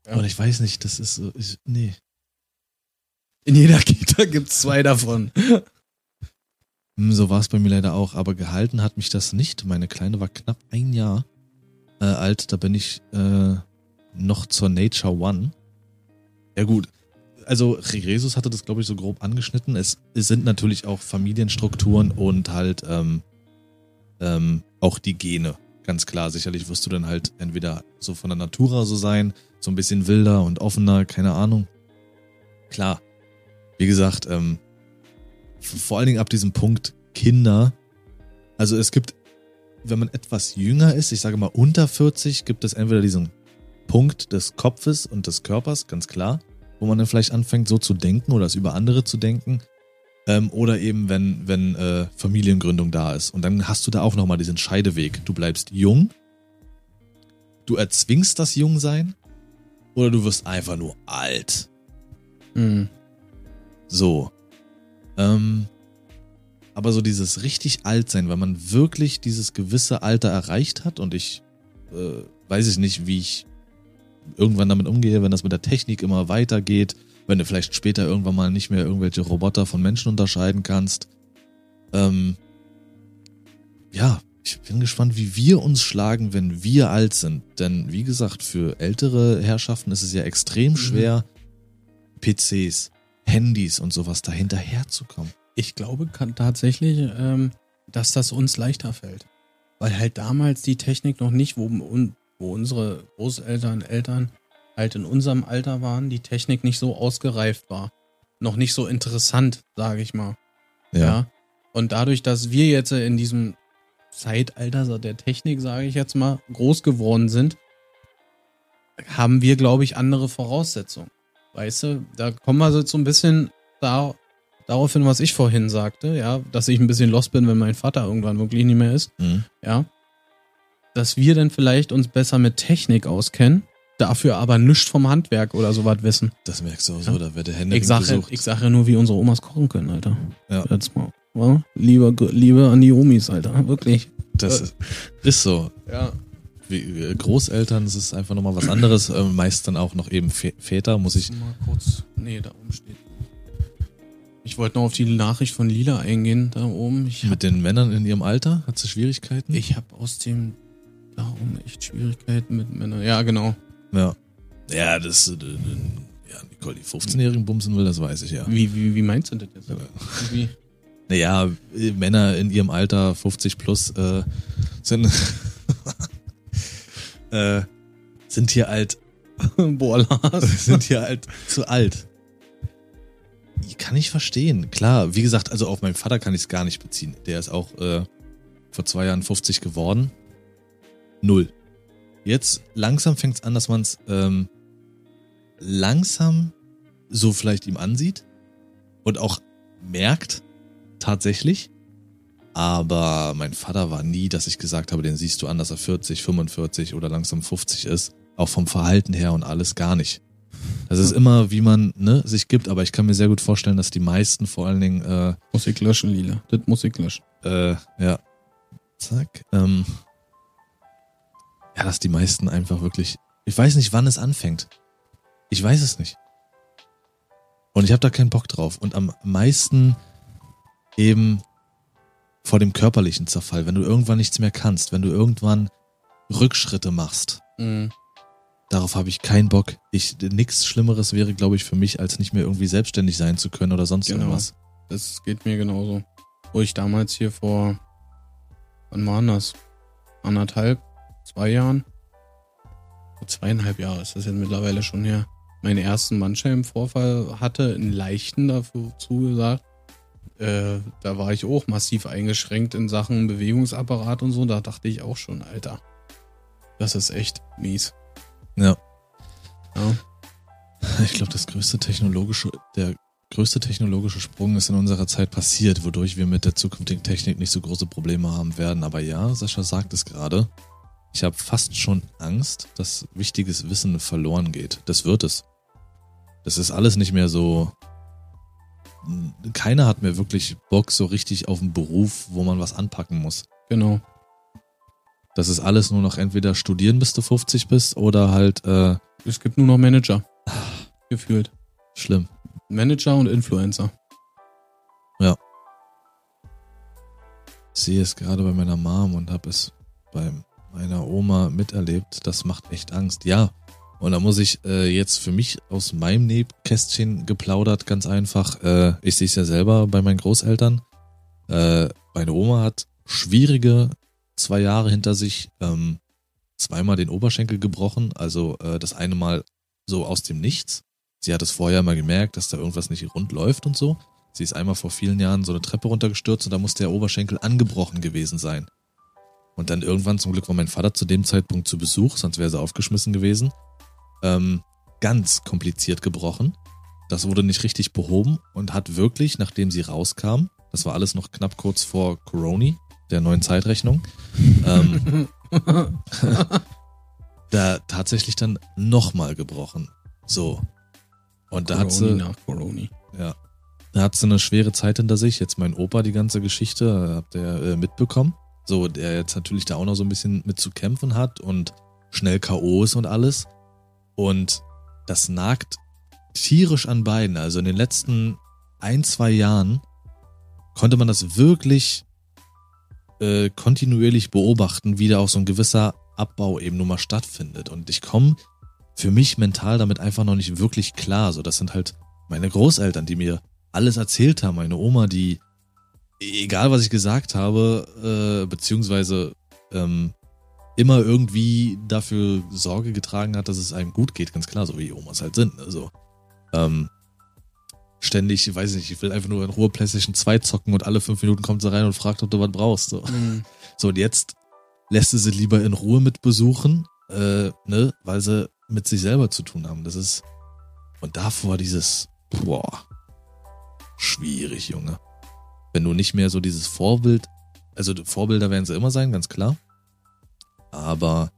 Ja.
Und ich weiß nicht, das ist so, ich, nee.
In jeder Kita gibt's zwei davon.
Hm, So war es bei mir leider auch, aber gehalten hat mich das nicht. Meine Kleine war knapp ein Jahr äh, alt, da bin ich äh, noch zur Nature One. Ja gut, also Jesus hatte das, glaube ich, so grob angeschnitten. Es, es sind natürlich auch Familienstrukturen und halt ähm, ähm, auch die Gene. Ganz klar, sicherlich wirst du dann halt entweder so von der Natura so sein, so ein bisschen wilder und offener, keine Ahnung. Klar, wie gesagt, ähm, vor allen Dingen ab diesem Punkt Kinder. Also es gibt, wenn man etwas jünger ist, ich sage mal unter 40, gibt es entweder diesen Punkt des Kopfes und des Körpers, ganz klar, wo man dann vielleicht anfängt, so zu denken oder es über andere zu denken. Ähm, oder eben, wenn, wenn äh, Familiengründung da ist. Und dann hast du da auch nochmal diesen Scheideweg. Du bleibst jung, du erzwingst das Jungsein oder du wirst einfach nur alt.
Hm.
So. Ähm, aber so dieses richtig alt sein, weil man wirklich dieses gewisse Alter erreicht hat und ich äh, weiß ich nicht, wie ich irgendwann damit umgehe, wenn das mit der Technik immer weitergeht, wenn du vielleicht später irgendwann mal nicht mehr irgendwelche Roboter von Menschen unterscheiden kannst. Ähm, ja, ich bin gespannt, wie wir uns schlagen, wenn wir alt sind. Denn wie gesagt, für ältere Herrschaften ist es ja extrem schwer, PCs, Handys und sowas dahinterher zu kommen.
Ich glaube kann tatsächlich, ähm, dass das uns leichter fällt. Weil halt damals die Technik noch nicht, wo, wo unsere Großeltern, Eltern halt in unserem Alter waren, die Technik nicht so ausgereift war. Noch nicht so interessant, sage ich mal. Ja. Und dadurch, dass wir jetzt in diesem Zeitalter der Technik, sage ich jetzt mal, groß geworden sind, haben wir, glaube ich, andere Voraussetzungen. Weißt du, da kommen wir so ein bisschen da, darauf hin, was ich vorhin sagte, ja, dass ich ein bisschen lost bin, wenn mein Vater irgendwann wirklich nicht mehr ist,
Mhm.
ja. Dass wir dann vielleicht uns besser mit Technik auskennen, dafür aber nichts vom Handwerk oder sowas wissen.
Das merkst du auch so,
Ja.
da wird der Hände
Ich sage
gesucht.
ich sag ja nur, wie unsere Omas kochen können, Alter.
Ja.
Jetzt mal. Ja? Liebe, Liebe an die Omis, Alter. Wirklich.
das ist, ist so.
Ja.
Wie, äh, Großeltern, das ist einfach nochmal was anderes. Äh, meist dann auch noch eben Vä- Väter, muss ich.
Mal kurz. Nee, da oben steht. Ich wollte noch auf die Nachricht von Lila eingehen, da oben. Ich hab,
Mit den Männern in ihrem Alter? Hat sie Schwierigkeiten?
ich hab aus dem. Da oben echt Schwierigkeiten mit Männern. Ja, genau.
Ja. Ja, das. Äh, äh, ja, Nicole, die 15-Jährigen bumsen will, das weiß ich ja.
Wie, wie, wie meinst du das jetzt? Wie?
Naja, äh, Männer in ihrem Alter, 50 plus, äh, sind. äh, sind hier alt
Boah, Lars.
sind hier halt zu alt. Kann ich verstehen. Klar, wie gesagt, also auf meinen Vater kann ich es gar nicht beziehen. Der ist auch äh, vor zwei Jahren 50 geworden. Null. Jetzt langsam fängt es an, dass man es ähm, langsam so vielleicht ihm ansieht und auch merkt, tatsächlich. Aber mein Vater war nie, dass ich gesagt habe, den siehst du an, dass er 40, 45 oder langsam 50 ist. Auch vom Verhalten her und alles gar nicht. Das ist immer, wie man ne, sich gibt, aber ich kann mir sehr gut vorstellen, dass die meisten vor allen Dingen, äh,
Muss ich löschen, Lila. Das muss ich löschen.
äh, ja, zack, ähm, ja, dass die meisten einfach wirklich, ich weiß nicht, wann es anfängt. Ich weiß es nicht. Und ich habe da keinen Bock drauf. Und am meisten eben vor dem körperlichen Zerfall, wenn du irgendwann nichts mehr kannst, wenn du irgendwann Rückschritte machst.
Mhm.
Darauf habe ich keinen Bock. Ich, nichts Schlimmeres wäre, glaube ich, für mich, als nicht mehr irgendwie selbstständig sein zu können oder sonst
Genau.
irgendwas.
Das geht mir genauso. Wo ich damals hier vor, wann waren das? Anderthalb, zwei Jahren? Vor zweieinhalb Jahre ist das jetzt mittlerweile schon her. Meinen ersten Bandscheibenvorfall hatte, einen leichten dafür zugesagt. Äh, da war ich auch massiv eingeschränkt in Sachen Bewegungsapparat und so. Da dachte ich auch schon, Alter, das ist echt mies.
Ja.
Ja.
Ich glaube, das größte technologische, der größte technologische Sprung ist in unserer Zeit passiert, wodurch wir mit der zukünftigen Technik nicht so große Probleme haben werden. Aber ja, Sascha sagt es gerade. Ich habe fast schon Angst, dass wichtiges Wissen verloren geht. Das wird es. Das ist alles nicht mehr so. Keiner hat mehr wirklich Bock so richtig auf einen Beruf, wo man was anpacken muss.
Genau.
Das ist alles nur noch entweder studieren, bis du 50 bist, oder halt äh,
Es gibt nur noch Manager. Gefühlt.
schlimm.
Manager und Influencer.
Ich sehe es gerade bei meiner Mom und habe es bei meiner Oma miterlebt. Das macht echt Angst. Ja. Und da muss ich äh, jetzt für mich aus meinem Nebkästchen geplaudert, ganz einfach. Äh, ich sehe es ja selber bei meinen Großeltern. Äh, meine Oma hat schwierige zwei Jahre hinter sich, ähm, zweimal den Oberschenkel gebrochen. Also äh, das eine Mal so aus dem Nichts. Sie hat es vorher mal gemerkt, dass da irgendwas nicht rund läuft und so. Sie ist einmal vor vielen Jahren so eine Treppe runtergestürzt und da muss der Oberschenkel angebrochen gewesen sein. Und dann irgendwann, zum Glück war mein Vater zu dem Zeitpunkt zu Besuch, sonst wäre sie aufgeschmissen gewesen. Ähm, ganz kompliziert gebrochen. Das wurde nicht richtig behoben und hat wirklich, nachdem sie rauskam, das war alles noch knapp kurz vor Coroni, der neuen Zeitrechnung, ähm, da tatsächlich dann nochmal gebrochen. So. Und da hat
Coroni
sie,
nach Coroni.
ja. Da hat sie eine schwere Zeit hinter sich. Jetzt mein Opa, die ganze Geschichte, habt ihr äh, mitbekommen. So, der jetzt natürlich da auch noch so ein bisschen mit zu kämpfen hat und schnell K.O. ist und alles. Und das nagt tierisch an beiden. Also in den letzten ein, zwei Jahren konnte man das wirklich äh, kontinuierlich beobachten, wie da auch so ein gewisser Abbau eben nun mal stattfindet. Und ich komme für mich mental damit einfach noch nicht wirklich klar. So, das sind halt meine Großeltern, die mir alles erzählt haben. Meine Oma, die, egal was ich gesagt habe, äh, beziehungsweise ähm, immer irgendwie dafür Sorge getragen hat, dass es einem gut geht, ganz klar, so wie Omas halt sind. Also ähm, ständig, weiß ich nicht, ich will einfach nur in Ruhe PlayStation 2 zocken und alle fünf Minuten kommt sie rein und fragt, ob du was brauchst. So.
Mhm.
So, und jetzt lässt sie sie lieber in Ruhe mit besuchen, äh, ne, weil sie mit sich selber zu tun haben. Das ist. Und davor dieses, boah, schwierig, Junge. Wenn du nicht mehr so dieses Vorbild, also Vorbilder werden sie immer sein, ganz klar. Aber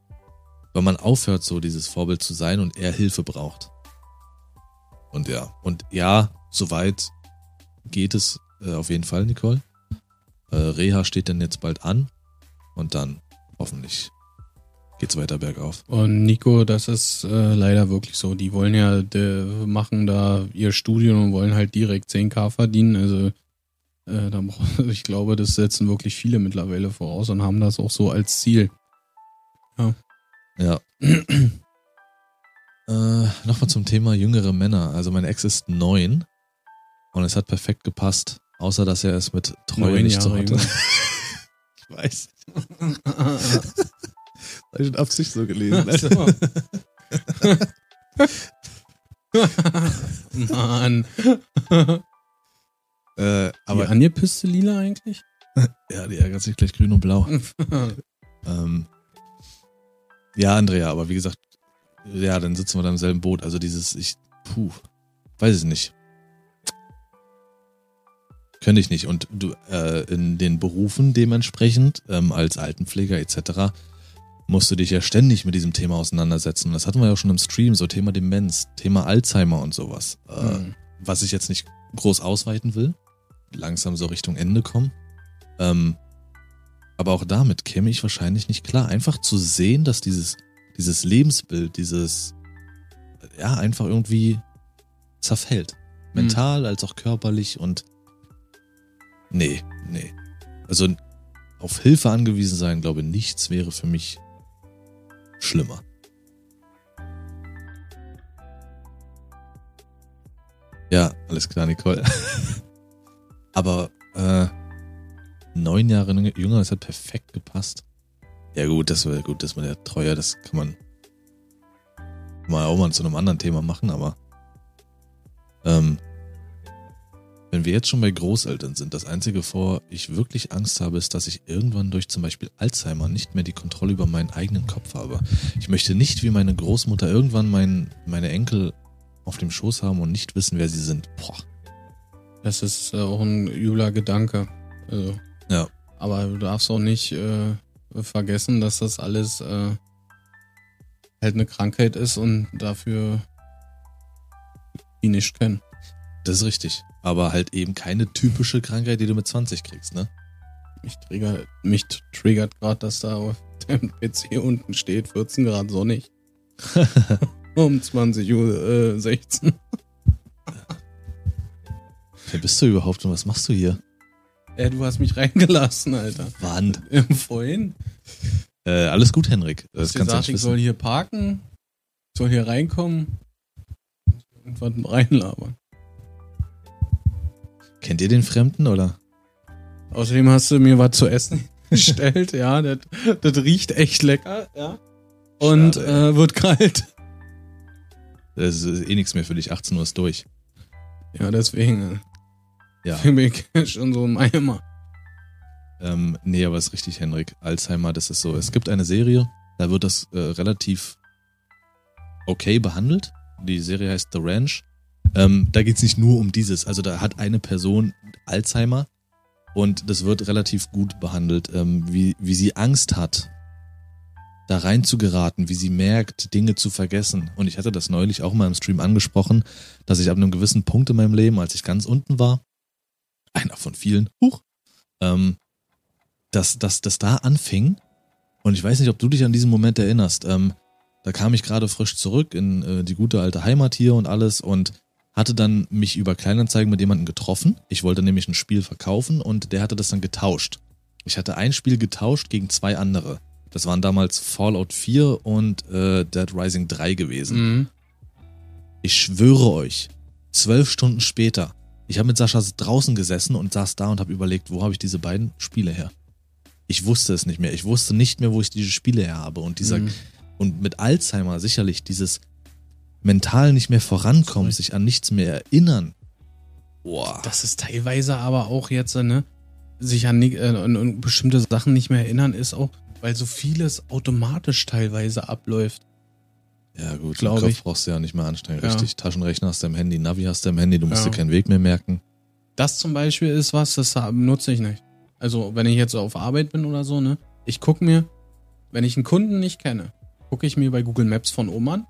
wenn man aufhört, so dieses Vorbild zu sein und er Hilfe braucht. Und ja, und ja, soweit geht es äh, auf jeden Fall, Nicole. Äh, Reha steht dann jetzt bald an und dann hoffentlich geht's weiter bergauf.
Und Nico, das ist äh, leider wirklich so. Die wollen ja, de, machen da ihr Studium und wollen halt direkt 10k verdienen. Also äh, da, brauch- ich glaube, das setzen wirklich viele mittlerweile voraus und haben das auch so als Ziel.
Ja. äh, Nochmal zum Thema jüngere Männer. Also mein Ex ist neun und es hat perfekt gepasst, außer dass er es mit Treue nicht so hatte. ich weiß. Hab ich in Absicht so gelesen.
So. Mann.
Äh,
Aber die angepisste Lila eigentlich?
ja, die ärgert sich gleich grün und blau. Ähm, ja, Andrea, aber wie gesagt, ja, dann sitzen wir da im selben Boot. Also dieses, ich, puh, weiß ich nicht. Könnte ich nicht. Und du, äh, in den Berufen dementsprechend, ähm, als Altenpfleger etc., musst du dich ja ständig mit diesem Thema auseinandersetzen. Das hatten wir ja auch schon im Stream, so Thema Demenz, Thema Alzheimer und sowas. Äh,
Mhm.
was ich jetzt nicht groß ausweiten will, langsam so Richtung Ende kommen. Ähm, aber auch damit käme ich wahrscheinlich nicht klar. Einfach zu sehen, dass dieses, dieses Lebensbild, dieses, ja, einfach irgendwie zerfällt. Mental als auch körperlich und nee, nee. Also auf Hilfe angewiesen sein, glaube nichts wäre für mich schlimmer. Ja, alles klar, Nicole. Aber äh, neun Jahre jünger, das hat perfekt gepasst. Ja gut, das wäre gut, dass man der Treue, das kann man mal auch mal zu einem anderen Thema machen, aber ähm, wenn wir jetzt schon bei Großeltern sind, das Einzige, vor ich wirklich Angst habe, ist, dass ich irgendwann durch zum Beispiel Alzheimer nicht mehr die Kontrolle über meinen eigenen Kopf habe. Ich möchte nicht wie meine Großmutter irgendwann mein, meine Enkel auf dem Schoß haben und nicht wissen, wer sie sind. Boah.
Das ist äh, auch ein übler Gedanke. Also,
Ja.
Aber du darfst auch nicht äh, vergessen, dass das alles äh, halt eine Krankheit ist und dafür die nicht kennen.
Das ist richtig. Aber halt eben keine typische Krankheit, die du mit 20 kriegst, ne?
Mich triggert, mich triggert gerade, dass da auf dem PC unten steht 14 Grad sonnig. um 20 Uhr äh, 16.
Wer bist du überhaupt und was machst du hier?
Äh, du hast mich reingelassen, Alter.
Wann?
Ähm, vorhin.
Äh, alles gut, Henrik.
Das
Das kannst du
gesagt,
nicht
ich soll hier parken, soll hier reinkommen und was reinlabern.
Kennt ihr den Fremden oder?
Außerdem hast du mir was zu essen gestellt, ja, das, das riecht echt lecker, ja. Und
Schade.
äh, wird kalt.
Das ist eh nichts mehr für dich. 18 Uhr ist durch.
Ja, deswegen
Ja.
äh, bin ich schon so im Eimer.
Ähm, nee, aber ist richtig, Henrik. Alzheimer, das ist so. Es gibt eine Serie, da wird das äh, relativ okay behandelt. Die Serie heißt The Ranch. Ähm, da geht's nicht nur um dieses. Also da hat eine Person Alzheimer und das wird relativ gut behandelt, ähm, wie, wie sie Angst hat, da rein zu geraten, wie sie merkt, Dinge zu vergessen. Und ich hatte das neulich auch mal im Stream angesprochen, dass ich ab einem gewissen Punkt in meinem Leben, als ich ganz unten war, einer von vielen, huch, ähm, dass, dass das da anfing. Und ich weiß nicht, ob du dich an diesen Moment erinnerst. Ähm, da kam ich gerade frisch zurück in äh, die gute alte Heimat hier und alles und hatte dann mich über Kleinanzeigen mit jemandem getroffen. Ich wollte nämlich ein Spiel verkaufen und der hatte das dann getauscht. Ich hatte ein Spiel getauscht gegen zwei andere. Das waren damals Fallout 4 und äh, Dead Rising 3 gewesen.
Mhm.
Ich schwöre euch, zwölf Stunden später, ich habe mit Sascha draußen gesessen und saß da und habe überlegt, wo habe ich diese beiden Spiele her? Ich wusste es nicht mehr. Ich wusste nicht mehr, wo ich diese Spiele her habe. Und dieser
Mhm.
und mit Alzheimer sicherlich dieses mental nicht mehr vorankommen, sich an nichts mehr erinnern. Boah.
Das ist teilweise aber auch jetzt, ne, sich an, äh, an, an bestimmte Sachen nicht mehr erinnern, ist auch, weil so vieles automatisch teilweise abläuft.
Ja gut,
glaub
den Kopf
ich.
brauchst du ja nicht mehr anstrengen.
Ja.
Richtig, Taschenrechner hast du im Handy, Navi hast du im Handy, du musst
Ja.
dir keinen Weg mehr merken.
Das zum Beispiel ist was, das nutze ich nicht. Also, wenn ich jetzt auf Arbeit bin oder so, ne, ich gucke mir, wenn ich einen Kunden nicht kenne, gucke ich mir bei Google Maps von oben an,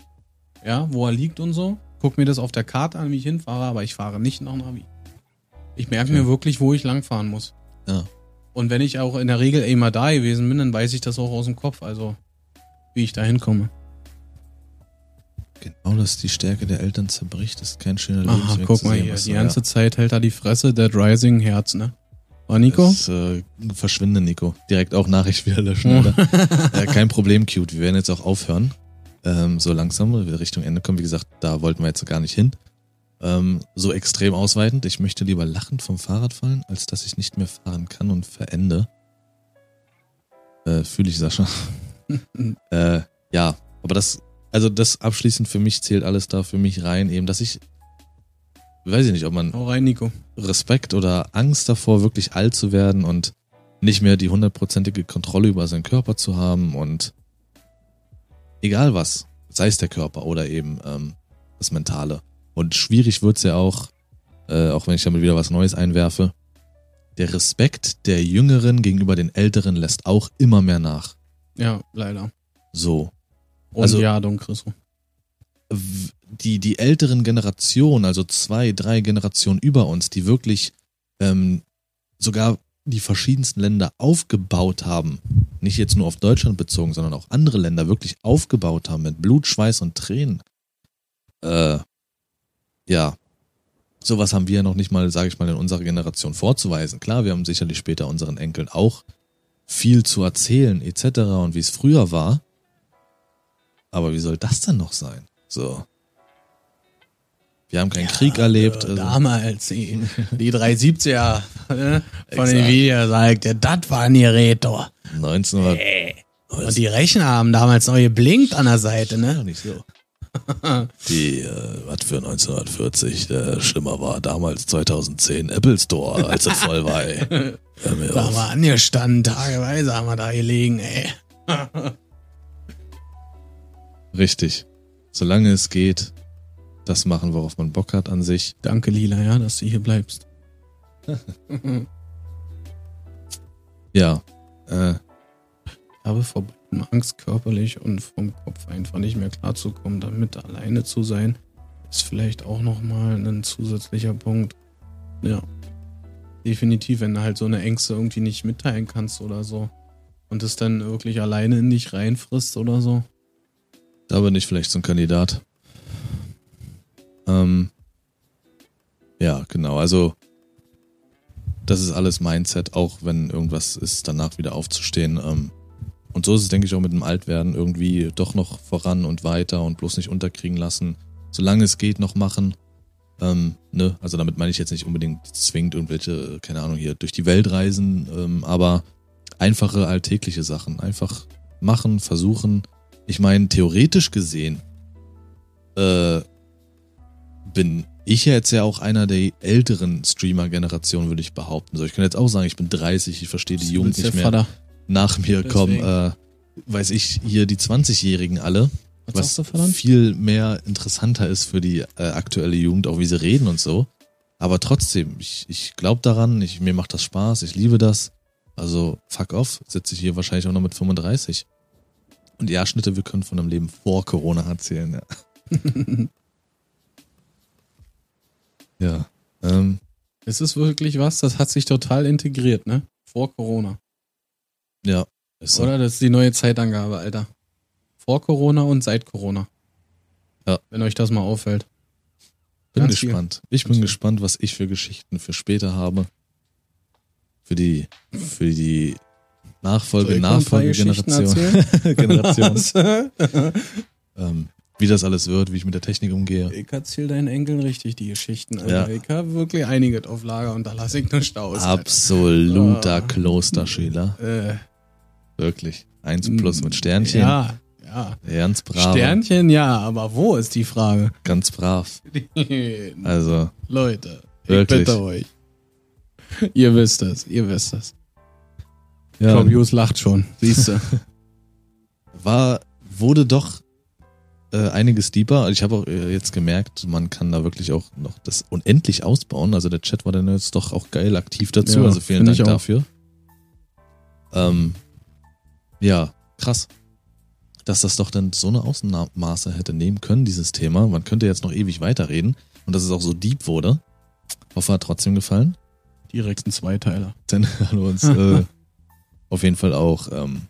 ja, wo er liegt und so, gucke mir das auf der Karte an, wie ich hinfahre, aber ich fahre nicht nach Navi. Ich merke
Okay.
mir wirklich, wo ich langfahren muss.
Ja.
Und wenn ich auch in der Regel immer da gewesen bin, dann weiß ich das auch aus dem Kopf, also wie ich da hinkomme.
Genau, dass die Stärke der Eltern zerbricht, ist kein schöner
Aha,
Lebensweg
guck mal hier, die
du-
ganze Zeit hält er die Fresse, Dead Rising Herz, ne? War Nico?
Das, äh, verschwinde, Nico. Direkt auch Nachricht wieder löschen, oder? äh, kein Problem, Cute. Wir werden jetzt auch aufhören. Ähm, so langsam, weil wir Richtung Ende kommen. Wie gesagt, da wollten wir jetzt gar nicht hin. Ähm, so extrem ausweitend. Ich möchte lieber lachend vom Fahrrad fallen, als dass ich nicht mehr fahren kann und verende. Äh, Fühle ich, Sascha. äh, ja, aber das, also das abschließend für mich zählt alles da für mich rein, eben, dass ich, weiß ich nicht, ob man
Hau rein, Nico.
Respekt oder Angst davor, wirklich alt zu werden und nicht mehr die hundertprozentige Kontrolle über seinen Körper zu haben und egal was, sei es der Körper oder eben ähm, das Mentale. Und schwierig wird's ja auch, äh, auch wenn ich damit wieder was Neues einwerfe, der Respekt der Jüngeren gegenüber den Älteren lässt auch immer mehr nach.
Ja, leider.
So. Also-
ja, Don Chriso.
w- die, die älteren Generationen, also zwei, drei Generationen über uns, die wirklich ähm, sogar die verschiedensten Länder aufgebaut haben, nicht jetzt nur auf Deutschland bezogen, sondern auch andere Länder wirklich aufgebaut haben mit Blut, Schweiß und Tränen. Äh, ja, sowas haben wir noch nicht mal, sage ich mal, in unserer Generation vorzuweisen. Klar, wir haben sicherlich später unseren Enkeln auch viel zu erzählen etc. und wie es früher war. Aber wie soll das denn noch sein? So. Wir haben keinen Krieg erlebt.
Äh,
Also,
damals, die, die 370er äh, von den
Exakt.
Videos sagte, das war ein Gerät, doch.
1900.
Und die Rechner haben damals noch geblinkt an der Seite,
Ja,
ne?
nicht so. Die, äh, was für 1940, der Schlimmer war damals 2010 Apple Store, als es voll war, ey.
Da haben wir angestanden, tageweise haben wir da gelegen, ey.
Richtig. Solange es geht, das machen, worauf man Bock hat an sich.
Danke, Lila, ja, dass du hier bleibst.
Ja. Äh,
habe vor Angst körperlich und vom Kopf einfach nicht mehr klarzukommen, damit alleine zu sein, ist vielleicht auch nochmal ein zusätzlicher Punkt. Ja. Definitiv, wenn du halt so eine Ängste irgendwie nicht mitteilen kannst oder so. Und es dann wirklich alleine in dich reinfrisst oder so.
Da bin ich vielleicht so ein Kandidat. Ähm, ja, genau. Also, das ist alles Mindset, auch wenn irgendwas ist, danach wieder aufzustehen. Ähm, und so ist es, denke ich, auch mit dem Altwerden irgendwie doch noch voran und weiter und bloß nicht unterkriegen lassen. Solange es geht, noch machen. Ähm, ne? Also damit meine ich jetzt nicht unbedingt zwingend irgendwelche, keine Ahnung, hier durch die Welt reisen, ähm, aber einfache alltägliche Sachen. Einfach machen, versuchen. Ich meine, theoretisch gesehen äh, bin ich jetzt ja auch einer der älteren Streamer-Generationen, würde ich behaupten. So, ich kann jetzt auch sagen, ich bin 30, ich verstehe die Jugend nicht mehr. Vater nach mir Deswegen. kommen, äh, weiß ich, hier die 20-Jährigen alle. Was, was viel mehr interessanter ist für die äh, aktuelle Jugend, auch wie sie reden und so. Aber trotzdem, ich, ich glaube daran, ich, mir macht das Spaß, ich liebe das. Also, fuck off, sitze ich hier wahrscheinlich auch noch mit 35. Und ja, Schnitte, wir können von einem Leben vor Corona erzählen, ja. ja. Ähm,
es ist wirklich was, das hat sich total integriert, ne? Vor Corona.
Ja.
Ist Oder? Das ist die neue Zeitangabe, Alter. Vor Corona und seit Corona.
Ja.
Wenn euch das mal auffällt.
Bin Ganz gespannt. Viel. Ich bin Ganz gespannt, was ich für Geschichten für später habe. Für die, für die Nachfolge, Nachfolgegeneration. Generation. ähm, wie das alles wird, wie ich mit der Technik umgehe.
Ich erzähle deinen Enkeln richtig die Geschichten, Alter. Ja. Ich habe wirklich einiges auf Lager und da lasse ich nur Staus.
Absoluter oh. Klosterschüler. Äh. Wirklich. Eins plus mit Sternchen.
Ja, ja.
Ganz brav.
Sternchen, ja, aber wo ist die Frage?
Ganz brav. also.
Leute, wirklich. ich bitte euch. Ihr wisst es, ihr wisst es. Ja. Corbius lacht schon, siehst du.
War, wurde doch äh, einiges deeper. Ich habe auch äh, jetzt gemerkt, man kann da wirklich auch noch das unendlich ausbauen. Also der Chat war dann jetzt doch auch geil aktiv dazu. Ja, also vielen Dank dafür. Ähm, ja, krass. Dass das doch dann so eine Außenmaße hätte nehmen können, dieses Thema. Man könnte jetzt noch ewig weiterreden. Und dass es auch so deep wurde. Hoffe, hat trotzdem gefallen.
Direkt ein Zweiteiler.
Dann wir uns äh, auf jeden Fall auch ähm,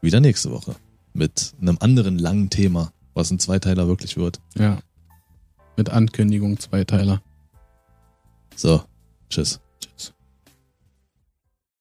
wieder nächste Woche mit einem anderen langen Thema, was ein Zweiteiler wirklich wird.
Ja. Mit Ankündigung Zweiteiler.
So, tschüss.